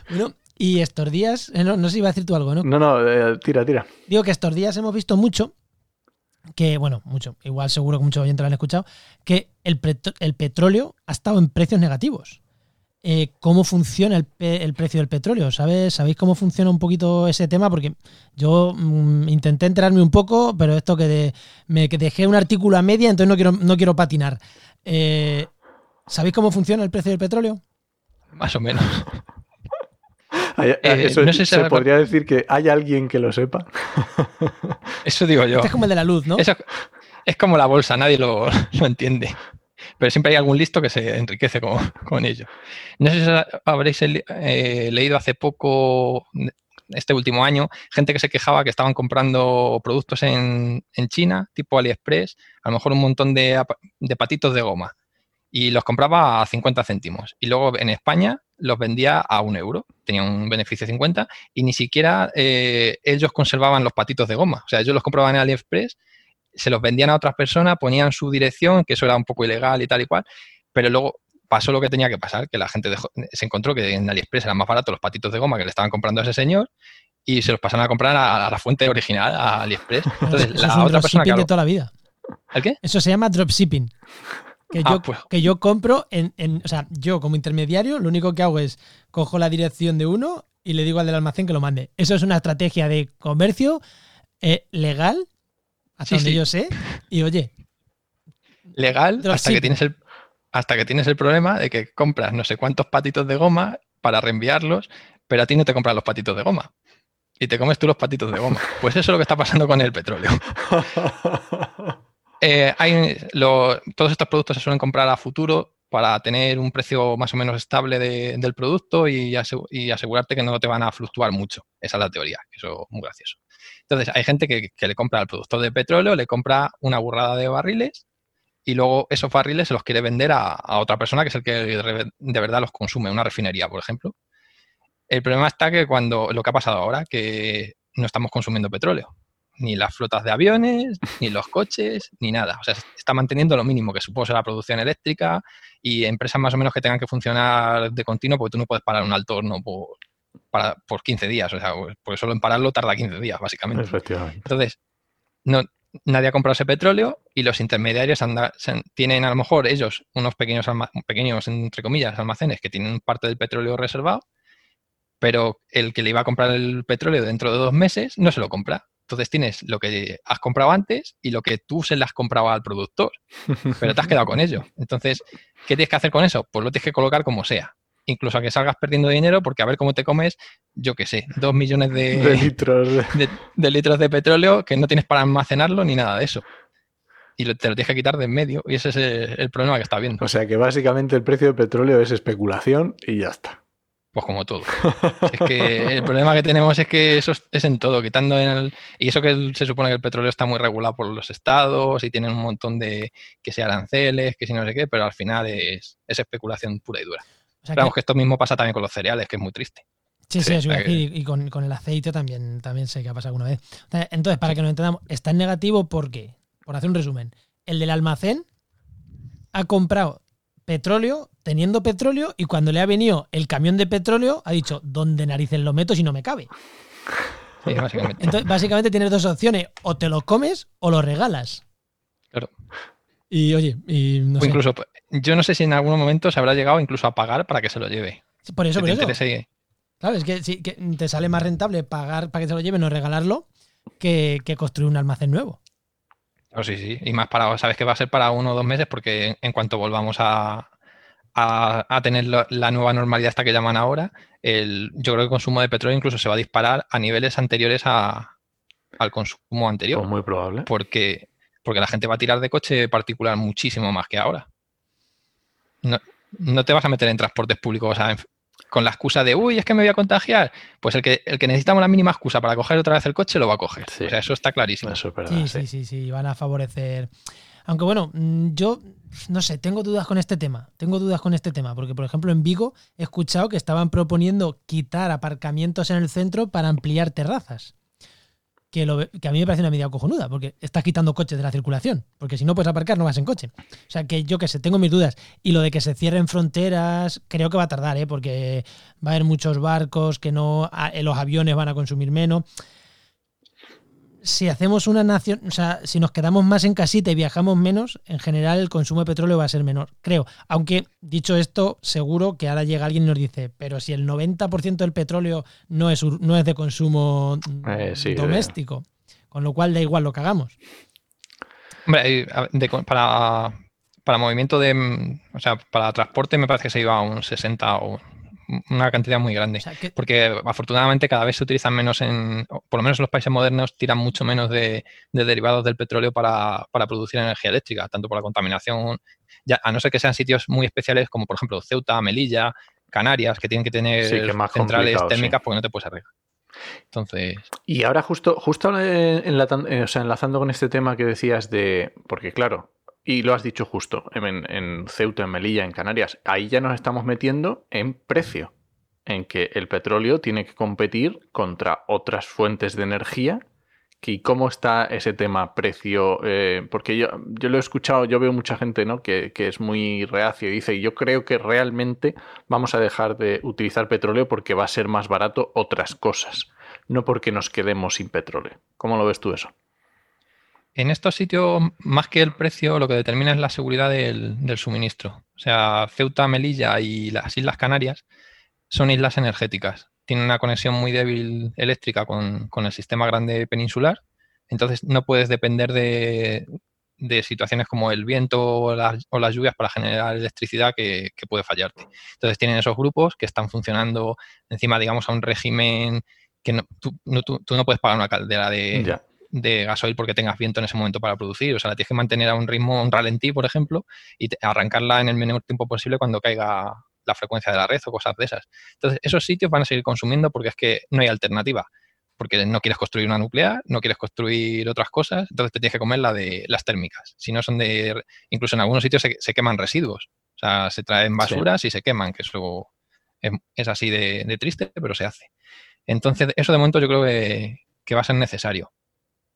Bueno, y estos días, eh, no, no sé si iba a decir tú algo, ¿no? No, no, eh, tira, tira. Digo que estos días hemos visto mucho, que, bueno, mucho, igual seguro que muchos oyentes lo han escuchado, que el, el petróleo ha estado en precios negativos. Eh, cómo funciona el, precio del petróleo. ¿Sabes? ¿Sabéis cómo funciona un poquito ese tema? Porque yo mm, intenté enterarme un poco, pero esto que, me dejé un artículo a media, entonces no quiero, no quiero patinar. Eh, ¿Sabéis cómo funciona el precio del petróleo? Más o menos. Eh, no sé si se podría decir que hay alguien que lo sepa. Eso digo yo. Este es como el de la luz, ¿no? es como la bolsa, nadie lo, lo entiende pero siempre hay algún listo que se enriquece con, ello. No sé si habréis eh, leído hace poco, este último año, gente que se quejaba que estaban comprando productos en, China, tipo AliExpress, a lo mejor un montón de, patitos de goma, y los compraba a 50 céntimos. Y luego en España los vendía a un euro, tenía un beneficio de 50, y ni siquiera eh, ellos conservaban los patitos de goma. O sea, ellos los compraban en AliExpress se los vendían a otras personas, ponían su dirección, que eso era un poco ilegal y tal y cual, pero luego pasó lo que tenía que pasar, que la gente se encontró que en AliExpress eran más baratos los patitos de goma que le estaban comprando a ese señor y se los pasaron a comprar a, la fuente original, a AliExpress. Entonces, eso la es otra persona que de toda la vida. ¿El qué? Eso se llama dropshipping. Que, ah, yo, pues. que yo compro en, O sea, yo como intermediario, lo único que hago es cojo la dirección de uno y le digo al del almacén que lo mande. Eso es una estrategia de comercio eh, legal hasta donde yo sé. Y oye. Legal hasta que, tienes el, hasta que tienes el problema de que compras no sé cuántos patitos de goma para reenviarlos, pero a ti no te compras los patitos de goma. Y te comes tú los patitos de goma. Pues eso es lo que está pasando con el petróleo. Eh, hay todos estos productos se suelen comprar a futuro para tener un precio más o menos estable del producto y, y, asegurarte que no te van a fluctuar mucho. Esa es la teoría, eso es muy gracioso. Entonces, hay gente que, le compra al productor de petróleo, le compra una burrada de barriles y luego esos barriles se los quiere vender a, otra persona que es el que de verdad los consume, una refinería, por ejemplo. El problema está que cuando lo que ha pasado ahora, que no estamos consumiendo petróleo, ni las flotas de aviones, ni los coches, ni nada. O sea, está manteniendo lo mínimo que supone la producción eléctrica y empresas más o menos que tengan que funcionar de continuo, porque tú no puedes parar un alto horno por, para, por 15 días. O sea, pues solo en pararlo tarda 15 días, básicamente. Entonces, no, nadie ha comprado ese petróleo y los intermediarios tienen a lo mejor ellos unos pequeños, pequeños, entre comillas, almacenes que tienen parte del petróleo reservado, pero el que le iba a comprar el petróleo dentro de dos meses no se lo compra. Entonces tienes lo que has comprado antes y lo que tú se le has comprado al productor, pero te has quedado con ello. Entonces, ¿qué tienes que hacer con eso? Pues lo tienes que colocar como sea incluso a que salgas perdiendo dinero, porque a ver cómo te comes, yo qué sé, dos millones de, litros. De, litros de petróleo que no tienes para almacenarlo ni nada de eso. Y te lo tienes que quitar de en medio, y ese es el, problema que está viendo. O sea que básicamente el precio del petróleo es especulación y ya está. Pues como todo. es que el problema que tenemos es que eso es en todo, quitando en el. Y eso que se supone que el petróleo está muy regulado por los estados y tienen un montón de que sea aranceles, que si no sé qué, pero al final es especulación pura y dura. O que... esto mismo pasa también con los cereales, que es muy triste. Sí, sí, y, con, el aceite también, también sé que ha pasado alguna vez. Entonces, para que nos entendamos, está en negativo porque, por hacer un resumen, el del almacén ha comprado petróleo teniendo petróleo y cuando le ha venido el camión de petróleo ha dicho, ¿dónde narices lo meto si no me cabe? básicamente. Entonces, básicamente tienes dos opciones, o te lo comes o lo regalas. Claro. Y oye, y no o incluso, yo no sé si en algún momento se habrá llegado incluso a pagar para que se lo lleve. por eso, por eso. Claro, es que, sí, que, te sale más rentable pagar para que se lo lleven o regalarlo que, construir un almacén nuevo. Oh, sí, sí. Y más para, sabes que va a ser para uno o dos meses porque en, cuanto volvamos a, a, tener la nueva normalidad esta que llaman ahora, el, yo creo que el consumo de petróleo incluso se va a disparar a niveles anteriores al consumo anterior. Pues muy probable. Porque, porque la gente va a tirar de coche particular muchísimo más que ahora. No, te vas a meter en transportes públicos con la excusa de, uy, es que me voy a contagiar. Pues el que, el que necesitamos la mínima excusa para coger otra vez el coche lo va a coger. O sea, eso está clarísimo. sí, sí, sí, sí, van a favorecer aunque bueno, mm, yo no sé, tengo dudas con este tema. Tengo dudas con este tema, porque por ejemplo en Vigo he escuchado que estaban proponiendo quitar aparcamientos en el centro para ampliar terrazas. Que, lo, que a mí me parece una medida cojonuda, porque estás quitando coches de la circulación, porque si no puedes aparcar no vas en coche. O sea que yo que sé, tengo mis dudas. Y lo de que se cierren fronteras, creo que va a tardar, ¿eh? porque va a haber muchos barcos, que no, los aviones van a consumir menos si hacemos una nación, o sea, si nos quedamos más en casita y viajamos menos, en general el consumo de petróleo va a ser menor, creo. Aunque, dicho esto, seguro que ahora llega alguien y nos dice, pero si el 90% del petróleo no es, no es de consumo eh, doméstico, con lo cual da igual lo que hagamos. Hombre, para, para movimiento de, o sea, para transporte me parece que se iba a un 60 o una cantidad muy grande. Porque afortunadamente cada vez se utilizan menos en, por lo menos en los países modernos, tiran mucho menos de, derivados del petróleo para, producir energía eléctrica, tanto por la contaminación, ya, a no ser que sean sitios muy especiales como por ejemplo Ceuta, Melilla, Canarias, que tienen que tener centrales térmicas porque no te puedes arreglar. Entonces. Y ahora, justo, justo enlazando con este tema que decías de. Porque, claro, y lo has dicho justo, en, Ceuta, en Melilla, en Canarias, ahí ya nos estamos metiendo en precio, en que el petróleo tiene que competir contra otras fuentes de energía. ¿Y cómo está ese tema precio? Eh, porque yo, yo lo he escuchado, yo veo mucha gente ¿no? que, que es muy reacia y dice, yo creo que realmente vamos a dejar de utilizar petróleo porque va a ser más barato otras cosas, no porque nos quedemos sin petróleo. ¿Cómo lo ves tú eso? En estos sitios, más que el precio, lo que determina es la seguridad del, suministro. O sea, Ceuta, Melilla y las Islas Canarias son islas energéticas. Tienen una conexión muy débil eléctrica con, el sistema grande peninsular. Entonces no puedes depender de, situaciones como el viento o las, lluvias para generar electricidad que, puede fallarte. Entonces tienen esos grupos que están funcionando encima, digamos, a un régimen que tú, no, puedes pagar una caldera de, de gasoil porque tengas viento en ese momento para producir. O sea, la tienes que mantener a un ritmo, un ralentí, por ejemplo, y arrancarla en el menor tiempo posible cuando caiga la frecuencia de la red o cosas de esas. Entonces, esos sitios van a seguir consumiendo porque es que no hay alternativa. Porque no quieres construir una nuclear, no quieres construir otras cosas, entonces te tienes que comer la de las térmicas. Si no son de. Incluso en algunos sitios se, queman residuos. O sea, se traen basuras y se queman, que eso es, así de, triste, pero se hace. Entonces, eso de momento yo creo que va a ser necesario.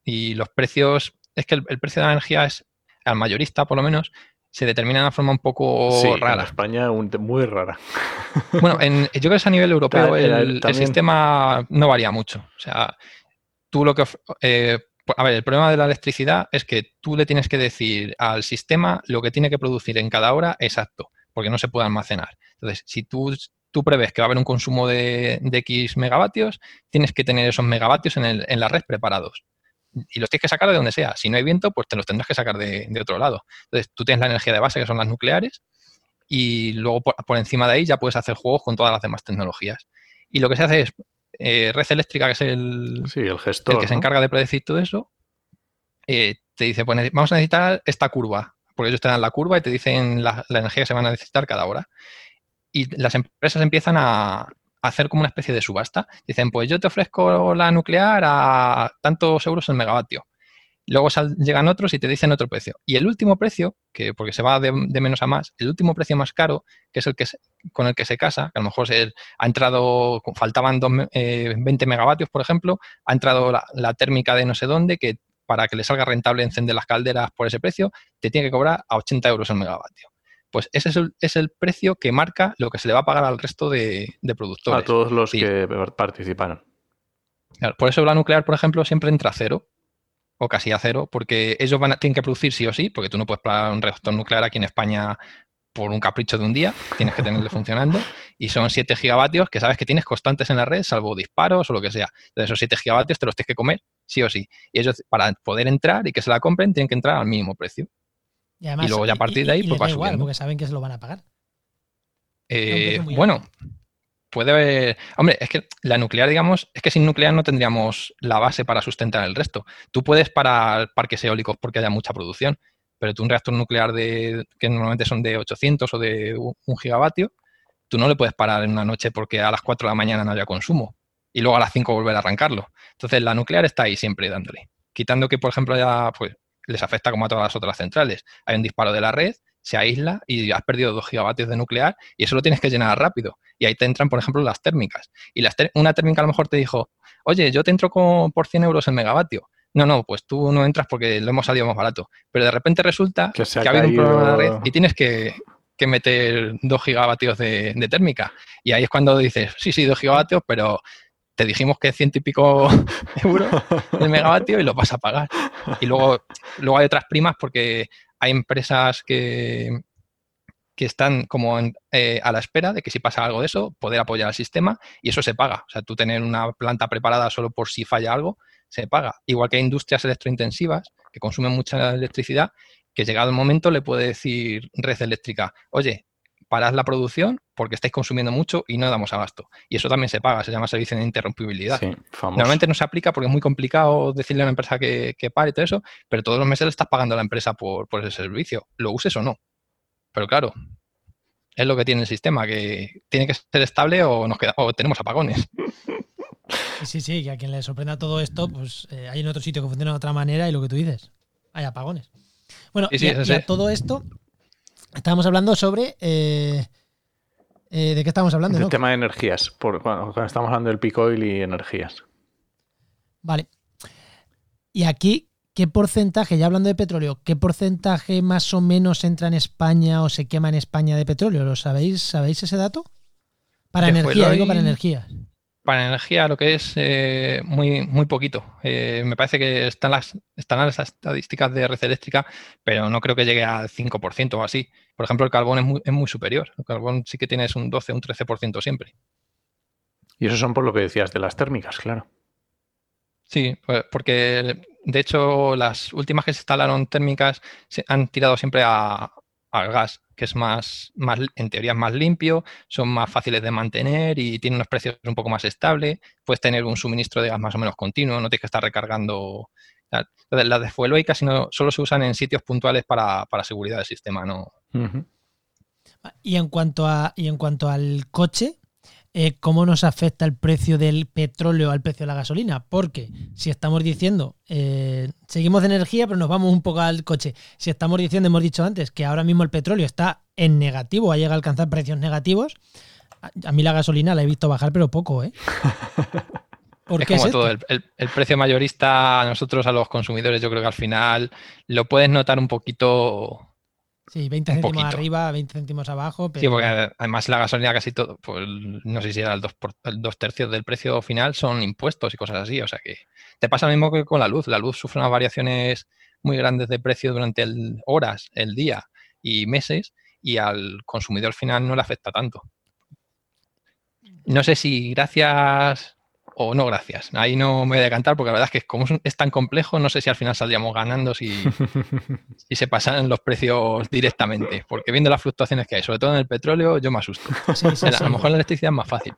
Y los precios, es que el, precio de la energía es, al mayorista por lo menos, se determina de una forma un poco rara. En España muy rara. Bueno, en, yo creo que es a nivel europeo el, sistema no varía mucho. O sea, tú lo que... Eh, a ver, el problema de la electricidad es que tú le tienes que decir al sistema lo que tiene que producir en cada hora exacto, porque no se puede almacenar. Entonces, si tú, tú prevés que va a haber un consumo de, de X megavatios, tienes que tener esos megavatios en, el, en la red preparados y los tienes que sacar de donde sea. Si no hay viento, pues te los tendrás que sacar de, otro lado. Entonces, tú tienes la energía de base, que son las nucleares, y luego por, encima de ahí ya puedes hacer juegos con todas las demás tecnologías. Y lo que se hace es eh, Red Eléctrica, que es el, el, gestor, que se encarga de predecir todo eso, eh, te dice, pues vamos a necesitar esta curva, porque ellos te dan la curva y te dicen la, la energía que se van a necesitar cada hora. Y las empresas empiezan a, hacer como una especie de subasta. Dicen, pues yo te ofrezco la nuclear a tantos euros el megavatio. Luego llegan otros y te dicen otro precio. Y el último precio, que porque se va de, menos a más, el último precio más caro, que es el que con el que se casa, que a lo mejor se, ha entrado, faltaban 20 eh, megavatios, por ejemplo, ha entrado la, la, térmica de no sé dónde, que para que le salga rentable encender las calderas por ese precio, te tiene que cobrar a 80 euros el megavatio. Pues ese es el, precio que marca lo que se le va a pagar al resto de, productores. A todos los que participaron. por eso la nuclear, por ejemplo, siempre entra a cero o casi a cero, porque ellos van a, tienen que producir sí o sí, porque tú no puedes pagar un reactor nuclear aquí en España por un capricho de un día, tienes que tenerlo funcionando, y son 7 gigavatios que sabes que tienes constantes en la red, salvo disparos o lo que sea. De esos 7 gigavatios te los tienes que comer, sí o sí. Y ellos, para poder entrar y que se la compren, tienen que entrar al mínimo precio. Y, luego ya a partir de ahí, pues va igual, porque saben que se lo van a pagar. Eh, bueno, puede haber. Hombre, es que la nuclear, digamos, es que sin nuclear no tendríamos la base para sustentar el resto. Tú puedes parar parques eólicos porque haya mucha producción, pero tú un reactor nuclear de que normalmente son de 800 o de un gigavatio, tú no le puedes parar en una noche porque a las 4 de la mañana no haya consumo y luego a las 5 volver a arrancarlo. Entonces la nuclear está ahí siempre dándole. Quitando que, por ejemplo, ya pues, les afecta como a todas las otras centrales. Hay un disparo de la red, se aísla y has perdido 2 gigavatios de nuclear y eso lo tienes que llenar rápido. Y ahí te entran, por ejemplo, las térmicas. Y una térmica a lo mejor te dijo, oye, yo te entro con, por 100 euros el megavatio. No, no, pues tú no entras porque lo hemos salido más barato. Pero de repente resulta que, ha, habido un problema en la red y tienes que, que meter 2 gigavatios de, térmica. Y ahí es cuando dices, sí, sí, 2 gigavatios, pero te dijimos que ciento y pico euros el megavatio y lo vas a pagar. Y luego, luego hay otras primas porque hay empresas que, que están como eh, a la espera de que si pasa algo de eso, poder apoyar al sistema y eso se paga. O sea, tú tener una planta preparada solo por si falla algo, se paga. Igual que hay industrias electrointensivas que consumen mucha electricidad que llegado el momento le puede decir red eléctrica, oye, parad la producción porque estáis consumiendo mucho y no damos abasto. Y eso también se paga, se llama servicio de interrumpibilidad. Normalmente no se aplica porque es muy complicado decirle a una empresa que, pare y todo eso, pero todos los meses le estás pagando a la empresa por, ese servicio, lo uses o no. Pero claro, es lo que tiene el sistema, que tiene que ser estable o nos queda, o tenemos apagones. Sí, sí, que a quien le sorprenda todo esto, pues eh, hay en otro sitio que funciona de otra manera y lo que tú dices, hay apagones. Bueno, y, a, todo esto, estábamos hablando sobre. Eh, eh, ¿De qué estamos hablando? El tema de energías, por, cuando, estamos hablando del pico y energías. Vale. Y aquí, ¿qué porcentaje, ya hablando de petróleo, qué porcentaje más o menos entra en España o se quema en España de petróleo? ¿Lo sabéis? ¿Sabéis ese dato? Para energía, digo para energía para energía lo que es eh, muy, muy poquito. Eh, me parece que están las, están las estadísticas de red eléctrica, pero no creo que llegue al 5% o así. Por ejemplo, el carbón es muy, es muy superior. El carbón sí que tienes un 12, un 13% siempre. Y eso son por lo que decías de las térmicas, claro. Sí, pues, porque de hecho las últimas que se instalaron térmicas se han tirado siempre a, al gas, que es más, más, en teoría más limpio, son más fáciles de mantener y tienen unos precios un poco más estables. Puedes tener un suministro de gas más o menos continuo, no tienes que estar recargando. Las de fuelo y casi no, solo se usan en sitios puntuales para, seguridad del sistema, ¿no? Y en cuanto a, y en cuanto al coche, eh, cómo nos afecta el precio del petróleo al precio de la gasolina. Porque si estamos diciendo, eh, seguimos de energía, pero nos vamos un poco al coche. Si estamos diciendo, hemos dicho antes, que ahora mismo el petróleo está en negativo, ha llegado a alcanzar precios negativos, a, mí la gasolina la he visto bajar, pero poco, ¿eh? es como todo, el, el, precio mayorista a nosotros, a los consumidores, yo creo que al final lo puedes notar un poquito Sí, 20 céntimos arriba, 20 céntimos abajo. Sí, porque además la gasolina casi todo, pues no sé si era el dos, el dos tercios del precio final son impuestos y cosas así. O sea que te pasa lo mismo que con la luz. La luz sufre unas variaciones muy grandes de precio durante horas, el día y meses y al consumidor final no le afecta tanto. No sé si gracias o no gracias. Ahí no me voy a decantar porque la verdad es que como es tan complejo, no sé si al final saldríamos ganando si, se pasaran los precios directamente. Porque viendo las fluctuaciones que hay, sobre todo en el petróleo, yo me asusto. a lo mejor la electricidad es más fácil.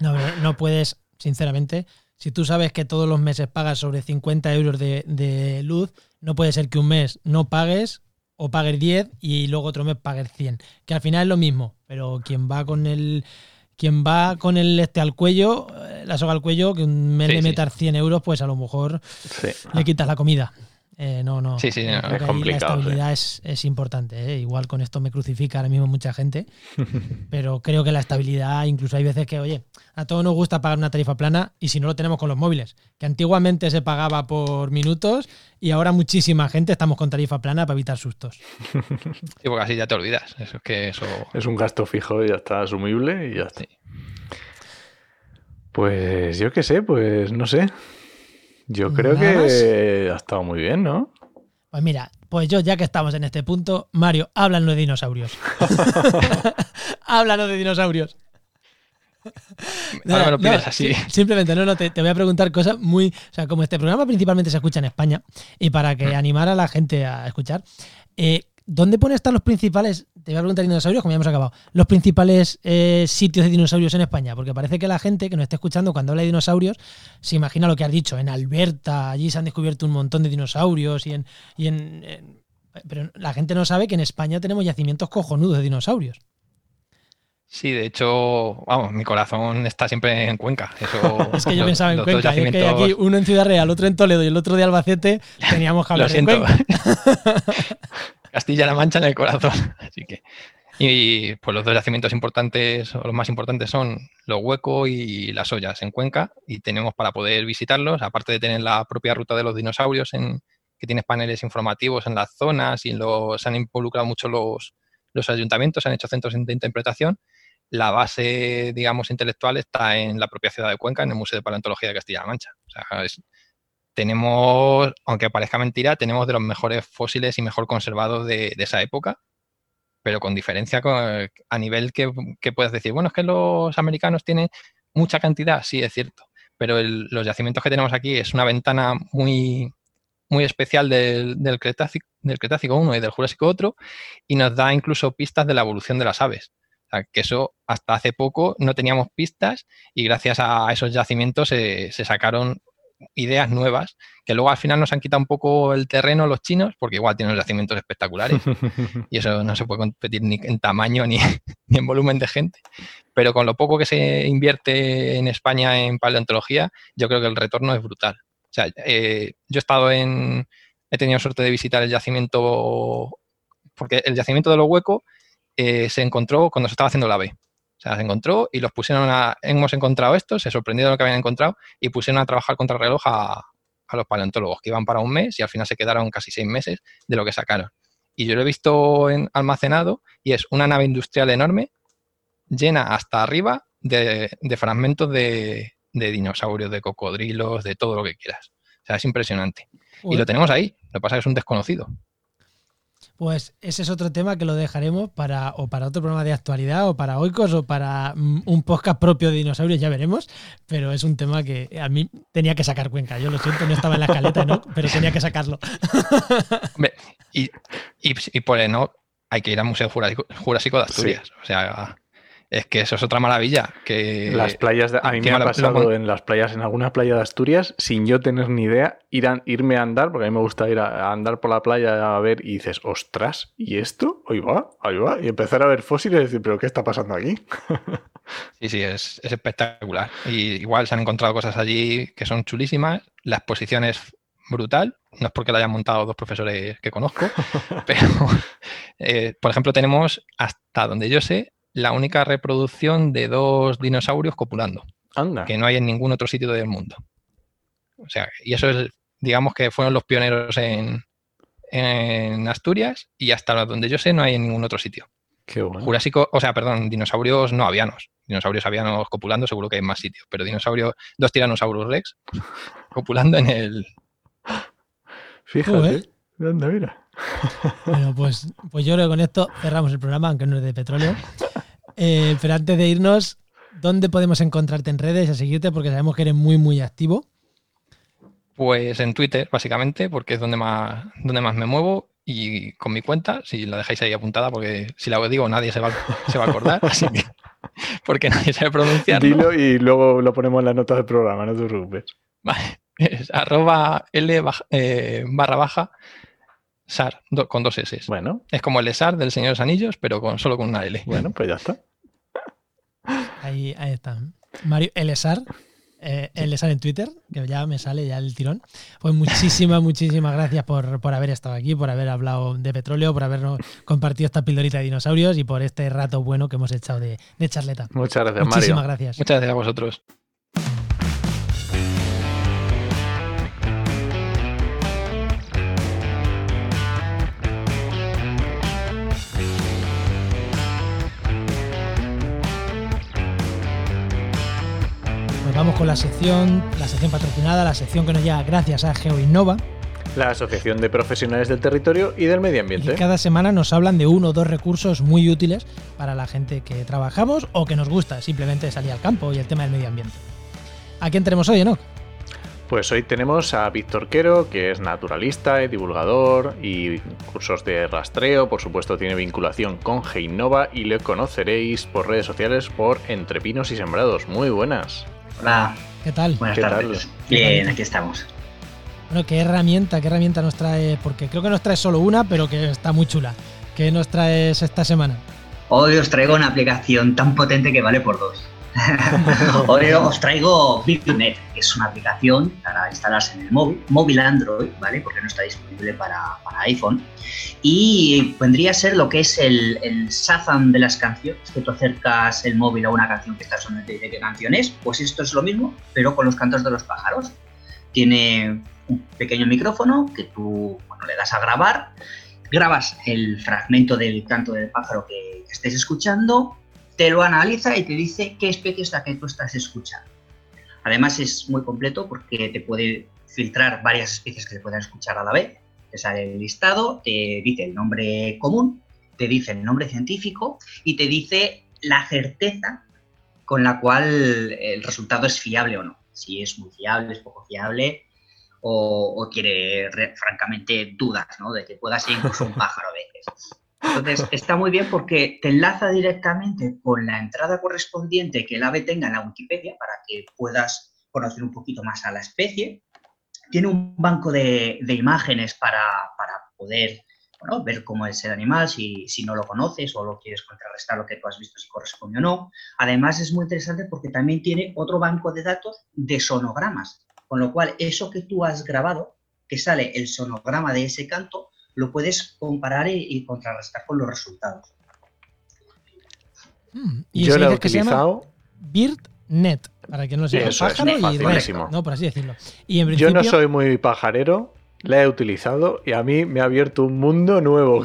No, no puedes, sinceramente, si tú sabes que todos los meses pagas sobre 50 euros de, de luz, no puede ser que un mes no pagues o pagues 10 y luego otro mes pagues 100. Que al final es lo mismo, pero quien va con el quien va con el este al cuello, eh, la soga al cuello, que un mes de meter 100 euros, pues a lo mejor le quitas la comida. Eh, no, no. Sí, sí, es La estabilidad es, importante. ¿eh? Igual con esto me crucifica ahora mismo mucha gente, pero creo que la estabilidad, incluso hay veces que, oye, a todos nos gusta pagar una tarifa plana y si no lo tenemos con los móviles, que antiguamente se pagaba por minutos y ahora muchísima gente estamos con tarifa plana para evitar sustos. Sí, porque así ya te olvidas. Eso es que eso. Es un gasto fijo y ya está asumible y ya está. Pues yo qué sé, pues no sé. Yo creo que ha estado muy bien, ¿no? Pues mira, pues yo ya que estamos en este punto, Mario, háblanos de dinosaurios. háblanos de dinosaurios. Ahora me lo pides así. Simplemente, no, no, te, voy a preguntar cosas muy. O sea, como este programa principalmente se escucha en España, y para que animara a la gente a escuchar, eh, ¿dónde pone estar los principales, te voy a preguntar dinosaurios, como ya hemos acabado, los principales eh, sitios de dinosaurios en España? Porque parece que la gente que nos está escuchando cuando habla de dinosaurios se imagina lo que has dicho, en Alberta, allí se han descubierto un montón de dinosaurios y en... Y en, pero la gente no sabe que en España tenemos yacimientos cojonudos de dinosaurios. Sí, de hecho, vamos, mi corazón está siempre en Cuenca. Eso, es que yo pensaba en Cuenca, es que aquí uno en Ciudad Real, otro en Toledo y el otro de Albacete, teníamos que hablar Lo siento. Castilla-La Mancha en el corazón. Así que. Y pues los dos yacimientos importantes, o los más importantes son los huecos y las ollas en Cuenca. Y tenemos para poder visitarlos, aparte de tener la propia ruta de los dinosaurios, en, que tienes paneles informativos en las zonas y los, se han involucrado mucho los, los ayuntamientos, se han hecho centros de interpretación la base, digamos, intelectual está en la propia ciudad de Cuenca, en el Museo de Paleontología de Castilla-La Mancha. O sea, tenemos, aunque parezca mentira, tenemos de los mejores fósiles y mejor conservados de, esa época, pero con diferencia a nivel que, puedes decir, bueno, es que los americanos tienen mucha cantidad, sí, es cierto, pero los yacimientos que tenemos aquí es una ventana muy, muy especial del, Cretácico, del Cretácico 1 y del Jurásico otro, y nos da incluso pistas de la evolución de las aves. Que eso hasta hace poco no teníamos pistas y gracias a esos yacimientos se, sacaron ideas nuevas que luego al final nos han quitado un poco el terreno los chinos porque igual tienen yacimientos espectaculares y eso no se puede competir ni en tamaño ni, en volumen de gente. Pero con lo poco que se invierte en España en paleontología, yo creo que el retorno es brutal. O sea, eh, yo he estado en, he tenido suerte de visitar el yacimiento porque el yacimiento de los huecos eh, se encontró cuando se estaba haciendo la B. Se encontró y los pusieron a, hemos encontrado esto, se sorprendieron de lo que habían encontrado y pusieron a trabajar contra el reloj a, los paleontólogos, que iban para un mes y al final se quedaron casi seis meses de lo que sacaron. Y yo lo he visto en, almacenado y es una nave industrial enorme, llena hasta arriba de, fragmentos de, dinosaurios, de cocodrilos, de todo lo que quieras. O sea, es impresionante. Y lo tenemos ahí, lo que pasa es que es un desconocido. Pues ese es otro tema que lo dejaremos para o para otro programa de actualidad o para Oikos o para mm, un podcast propio de dinosaurios, ya veremos, pero es un tema que a mí tenía que sacar Cuenca. Yo lo siento, no estaba en la escaleta, ¿no? pero tenía que sacarlo. y, y, por no hay que ir al Museo Jurásico, de Asturias. O sea, es que eso es otra maravilla. Que las playas, a mí me ha pasado en las playas, en alguna playa de Asturias, sin yo tener ni idea, ir irme a andar, porque a mí me gusta ir a, andar por la playa a ver y dices, ostras, ¿y esto? Ahí va, ahí va. Y empezar a ver fósiles y decir, ¿pero qué está pasando aquí? sí, sí, es, espectacular. Y igual se han encontrado cosas allí que son chulísimas. La exposición es brutal. No es porque la hayan montado dos profesores que conozco, pero, eh, por ejemplo, tenemos, hasta donde yo sé, la única reproducción de dos dinosaurios copulando. Anda. Que no hay en ningún otro sitio del mundo. O sea, y eso es, digamos que fueron los pioneros en, en Asturias y hasta donde yo sé no hay en ningún otro sitio. Qué bueno. Jurásico, o sea, perdón, dinosaurios no avianos. Dinosaurios avianos copulando seguro que hay en más sitios, pero dinosaurios, dos tiranosaurus rex copulando en el... Fíjate, ¿dónde mira? Bueno, pues, pues yo creo que con esto cerramos el programa, aunque no es de petróleo. Eh, pero antes de irnos, ¿dónde podemos encontrarte en redes y a seguirte? Porque sabemos que eres muy, muy activo. Pues en Twitter, básicamente, porque es donde más, donde más me muevo y con mi cuenta, si la dejáis ahí apuntada, porque si la digo nadie se va, se va a acordar, así que, porque nadie sabe pronunciarlo. Dilo y luego lo ponemos en las notas del programa, no te preocupes. Vale, es arroba L eh, barra baja SAR, con dos S. Bueno. Es como el ESAR del Señor de los Anillos, pero con, solo con una L. Bueno, pues ya está. Ahí, ahí está. Mario, el ESAR. Eh, el ESAR en Twitter, que ya me sale ya el tirón. Pues muchísimas, muchísimas gracias por, por, haber estado aquí, por haber hablado de petróleo, por habernos compartido esta pildorita de dinosaurios y por este rato bueno que hemos echado de, de charleta. Muchas gracias, Muchísimas gracias. Muchas gracias a vosotros. Vamos con la sección, la sección patrocinada, la sección que nos llega gracias a GeoInnova. La Asociación de Profesionales del Territorio y del Medio Ambiente. Y cada semana nos hablan de uno o dos recursos muy útiles para la gente que trabajamos o que nos gusta simplemente salir al campo y el tema del medio ambiente. ¿A quién tenemos hoy, Enoch? Pues hoy tenemos a Víctor Quero, que es naturalista, divulgador y cursos de rastreo. Por supuesto, tiene vinculación con Geinova y le conoceréis por redes sociales por Entre Pinos y Sembrados. Muy buenas. Hola. ¿Qué tal? Buenas ¿Qué tardes. tal? Bien, aquí estamos. Bueno, ¿qué herramienta, qué herramienta nos trae? Porque creo que nos trae solo una, pero que está muy chula. ¿Qué nos traes esta semana? Hoy os traigo una aplicación tan potente que vale por dos. Hoy os traigo BitNet, que es una aplicación para instalarse en el móvil, móvil Android, ¿vale? Porque no está disponible para, iPhone. Y vendría a ser lo que es el, el de las canciones, que tú acercas el móvil a una canción que está sonando y te dice qué canción es. Pues esto es lo mismo, pero con los cantos de los pájaros. Tiene un pequeño micrófono que tú bueno, le das a grabar, grabas el fragmento del canto del pájaro que estés escuchando, te lo analiza y te dice qué especie es la que tú estás escuchando. Además es muy completo porque te puede filtrar varias especies que se puedan escuchar a la vez. Te sale el listado, te dice el nombre común, te dice el nombre científico y te dice la certeza con la cual el resultado es fiable o no. Si es muy fiable, es poco fiable o, o tiene re- francamente dudas ¿no? de que pueda ser incluso un pájaro a veces. Entonces, está muy bien porque te enlaza directamente con la entrada correspondiente que el ave tenga en la Wikipedia para que puedas conocer un poquito más a la especie. Tiene un banco de, imágenes para, para poder ver cómo es el animal, si, si no lo conoces o lo quieres contrarrestar lo que tú has visto, si corresponde o no. Además, es muy interesante porque también tiene otro banco de datos de sonogramas, con lo cual eso que tú has grabado, que sale el sonograma de ese canto, lo puedes comparar y, y contrarrestar con los resultados. Mm, Y Yo lo he utilizado. BirdNet, para que no sepa, Eso es, pájaro y red. ¿no? Por así decirlo. Y en Yo no soy muy pajarero, la he utilizado y a mí me ha abierto un mundo nuevo.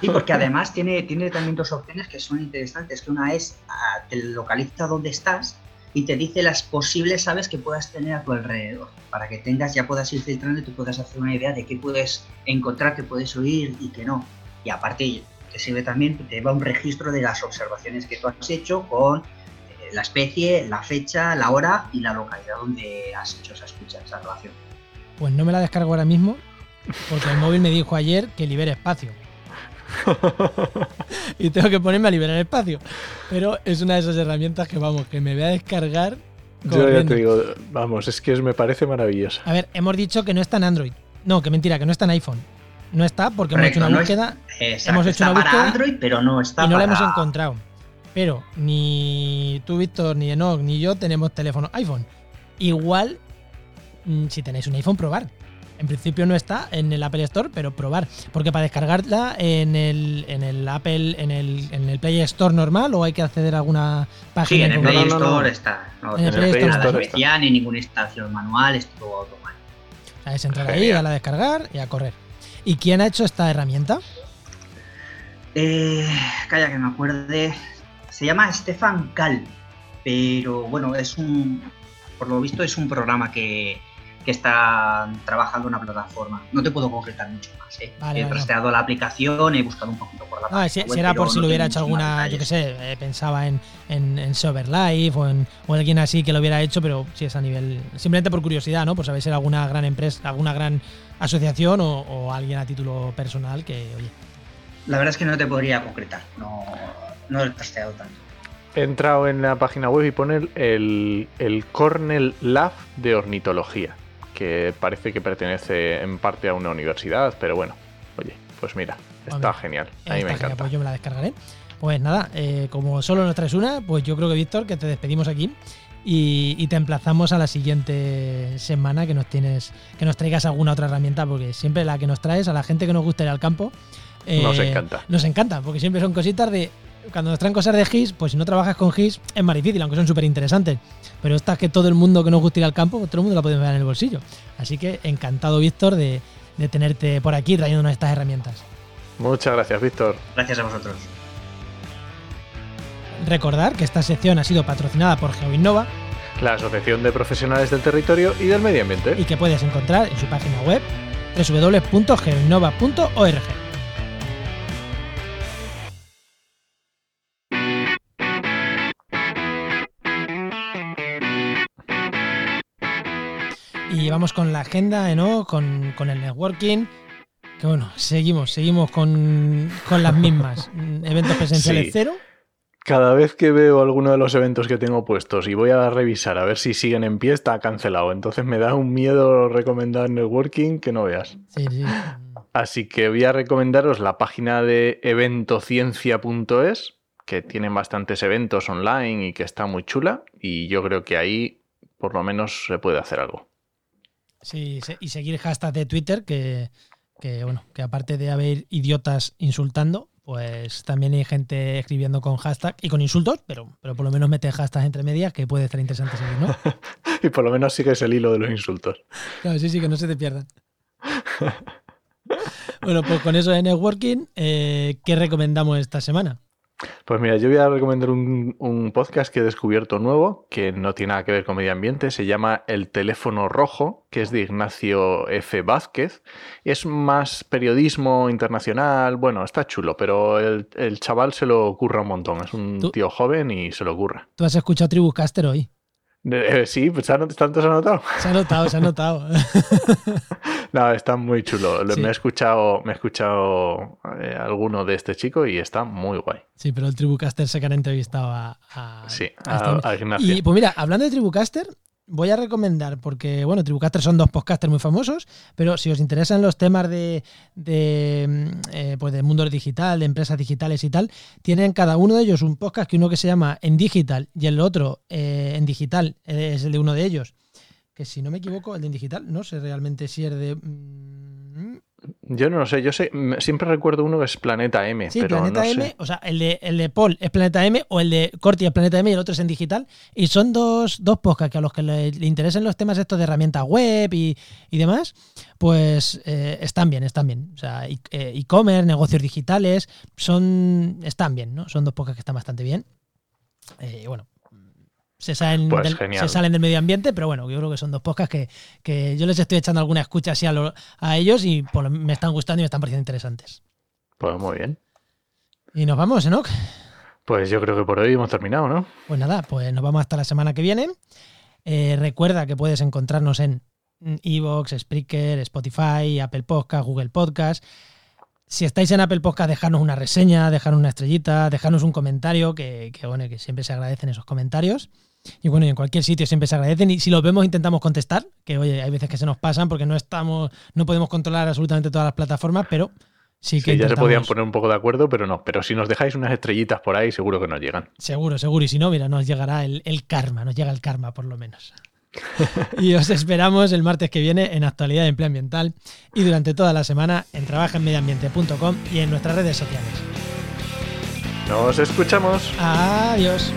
Y porque además tiene, tiene también dos opciones que son interesantes, que una es ah, te localiza dónde estás y te dice las posibles aves que puedas tener a tu alrededor, para que tengas, ya puedas ir filtrando y te puedas hacer una idea de qué puedes encontrar, qué puedes oír y qué no. Y aparte te sirve también, te va un registro de las observaciones que tú has hecho con eh, la especie, la fecha, la hora y la localidad donde has hecho esa escucha, esa relación. pues no me la descargo ahora mismo, porque el móvil me dijo ayer que libere espacio. y tengo que ponerme a liberar espacio. Pero es una de esas herramientas que, vamos, que me voy a descargar. Yo ya te digo, vamos, es que me parece maravillosa. A ver, hemos dicho que no está en Android. No, que mentira, que no está en iPhone. No está porque hemos hecho una no es- búsqueda Exacto, Hemos hecho está una para búsqueda Android, pero no está y no la hemos para- encontrado. Pero ni tú, Víctor, ni Enoch, ni yo tenemos teléfono iPhone. Igual, mm, si tenéis un iPhone, probar. En principio no está en el Apple Store, pero probar. Porque para descargarla en el, en el Apple, en el, en el Play Store normal, o hay que acceder a alguna página Sí, en el? Play no, no, no. Store está. No, En el Play tiene Store nada está. especial, ni ninguna instalación manual, es todo automático. O sea, es entrar ahí, a descargar y a correr. ¿Y quién ha hecho esta herramienta? Eh, calla que me acuerde. Se llama Stefan Kall, pero bueno, es un. Por lo visto, es un programa que, que está trabajando en una plataforma. No te puedo concretar mucho más. ¿eh? Vale, he vale. trasteado la aplicación, he buscado un poquito por la Ah, si, página si web, era pero por si no lo hubiera hecho alguna, yo qué sé, eh, pensaba en, en, en Sober Life o en o alguien así que lo hubiera hecho, pero si es a nivel, simplemente por curiosidad, ¿no? Por saber si era alguna gran empresa, alguna gran asociación o, o alguien a título personal que, oye, La verdad es que no te podría concretar. No, no he trasteado tanto. He entrado en la página web y pone el, el Cornell Lab de Ornitología, que parece que pertenece en parte a una universidad, pero bueno, oye, pues mira, está Hombre, genial. A mí me genial, encanta. pues yo me la descargaré. Pues nada, eh, como solo nos traes una, pues yo creo que Víctor, que te despedimos aquí y, y te emplazamos a la siguiente semana que nos tienes, que nos traigas alguna otra herramienta, porque siempre la que nos traes a la gente que nos gusta ir al campo. Nos eh, encanta. Nos encanta, porque siempre son cositas de. Cuando nos traen cosas de GIS, pues si no trabajas con GIS es más difícil, aunque son súper interesantes. Pero estas que todo el mundo que nos gusta ir al campo, pues todo el mundo la puede ver en el bolsillo. Así que encantado, Víctor, de, de tenerte por aquí trayéndonos estas herramientas. Muchas gracias, Víctor. Gracias a vosotros. Recordar que esta sección ha sido patrocinada por GeoInnova La Asociación de Profesionales del Territorio y del Medio Ambiente. y que puedes encontrar en su página web www.geoinnova.org. vamos con la agenda, ¿no? Con, con el networking. Que bueno, seguimos, seguimos con, con las mismas. Eventos presenciales cero. Cada vez que veo alguno de los eventos que tengo puestos y voy a revisar a ver si siguen en pie, está cancelado. Entonces me da un miedo recomendar networking que no veas. Sí, sí. Así que voy a recomendaros la página de eventociencia.es, que tienen bastantes eventos online y que está muy chula. Y yo creo que ahí por lo menos se puede hacer algo. Sí, y seguir hashtag de Twitter, que, que bueno, que aparte de haber idiotas insultando, pues también hay gente escribiendo con hashtag y con insultos, pero, pero por lo menos mete hashtags entre medias que puede estar interesante seguir, ¿no? y por lo menos sigues el hilo de los insultos. Claro, sí, sí, que no se te pierdan. bueno, pues con eso de networking, eh, ¿qué recomendamos esta semana? Pues mira, yo voy a recomendar un, podcast que he descubierto nuevo, que no tiene nada que ver con medio ambiente, se llama El teléfono rojo, que es de Ignacio F. Vázquez. Es más periodismo internacional, bueno, está chulo, pero el, chaval se lo ocurra un montón, es un tío joven y se lo ocurra. ¿Tú has escuchado Tribucaster hoy? Eh, sí, pues ¿tanto se ha notado? Se ha notado, se ha notado. no, está muy chulo. Me he escuchado, me he escuchado eh, alguno de este chico y está muy guay. Sí, pero el Tribucaster se que han entrevistado a, sí, a, Ignacio. Y pues mira, hablando de Tribucaster, voy a recomendar, porque bueno, Tribucaster son dos podcasters muy famosos, pero si os interesan los temas de, mm, eh, pues de mundo digital, de empresas digitales y tal, tienen cada uno de ellos un podcast que uno que se llama En Digital y el otro eh, en Digital es el de uno de ellos. Que si no me equivoco, el de en Digital, no sé realmente si es de... Mm, yo no lo sé, yo sé, siempre recuerdo uno que es Planeta M. Sí, pero Planeta M, o sea, el de, el de Paul es Planeta M o el de Corti es Planeta M y el otro es en digital. Y son dos, dos podcasts que a los que le, interesen los temas estos de herramientas web y, demás, pues eh, están bien, están bien. O sea, eh, e-commerce, negocios digitales, son están bien, ¿no? Son dos podcasts que están bastante bien. Eh, bueno, se salen, pues del, se salen del medio ambiente, pero bueno, yo creo que son dos podcasts que, yo les estoy echando alguna escucha así a, a ellos y me están gustando y me están pareciendo interesantes. Pues muy bien. Y nos vamos, Enoch. Pues yo creo que por hoy hemos terminado, ¿no? Pues nada, pues nos vamos hasta la semana que viene. Eh, recuerda que puedes encontrarnos en Evox, Spreaker, Spotify, Apple Podcast, Google Podcast. Si estáis en Apple Podcast, dejadnos una reseña, dejadnos una estrellita, dejadnos un comentario, que, que, bueno, que siempre se agradecen esos comentarios. Y bueno, en cualquier sitio siempre se agradecen. Y si los vemos, intentamos contestar. Que oye, hay veces que se nos pasan porque no estamos, no podemos controlar absolutamente todas las plataformas, pero sí que. Sí, ya se podían poner un poco de acuerdo, pero no. Pero si nos dejáis unas estrellitas por ahí, seguro que nos llegan. Seguro, seguro. Y si no, mira, nos llegará el, el karma, nos llega el karma por lo menos. y os esperamos el martes que viene en Actualidad de Empleo Ambiental y durante toda la semana en trabajenmedioambiente.com y en nuestras redes sociales. Nos escuchamos. Adiós.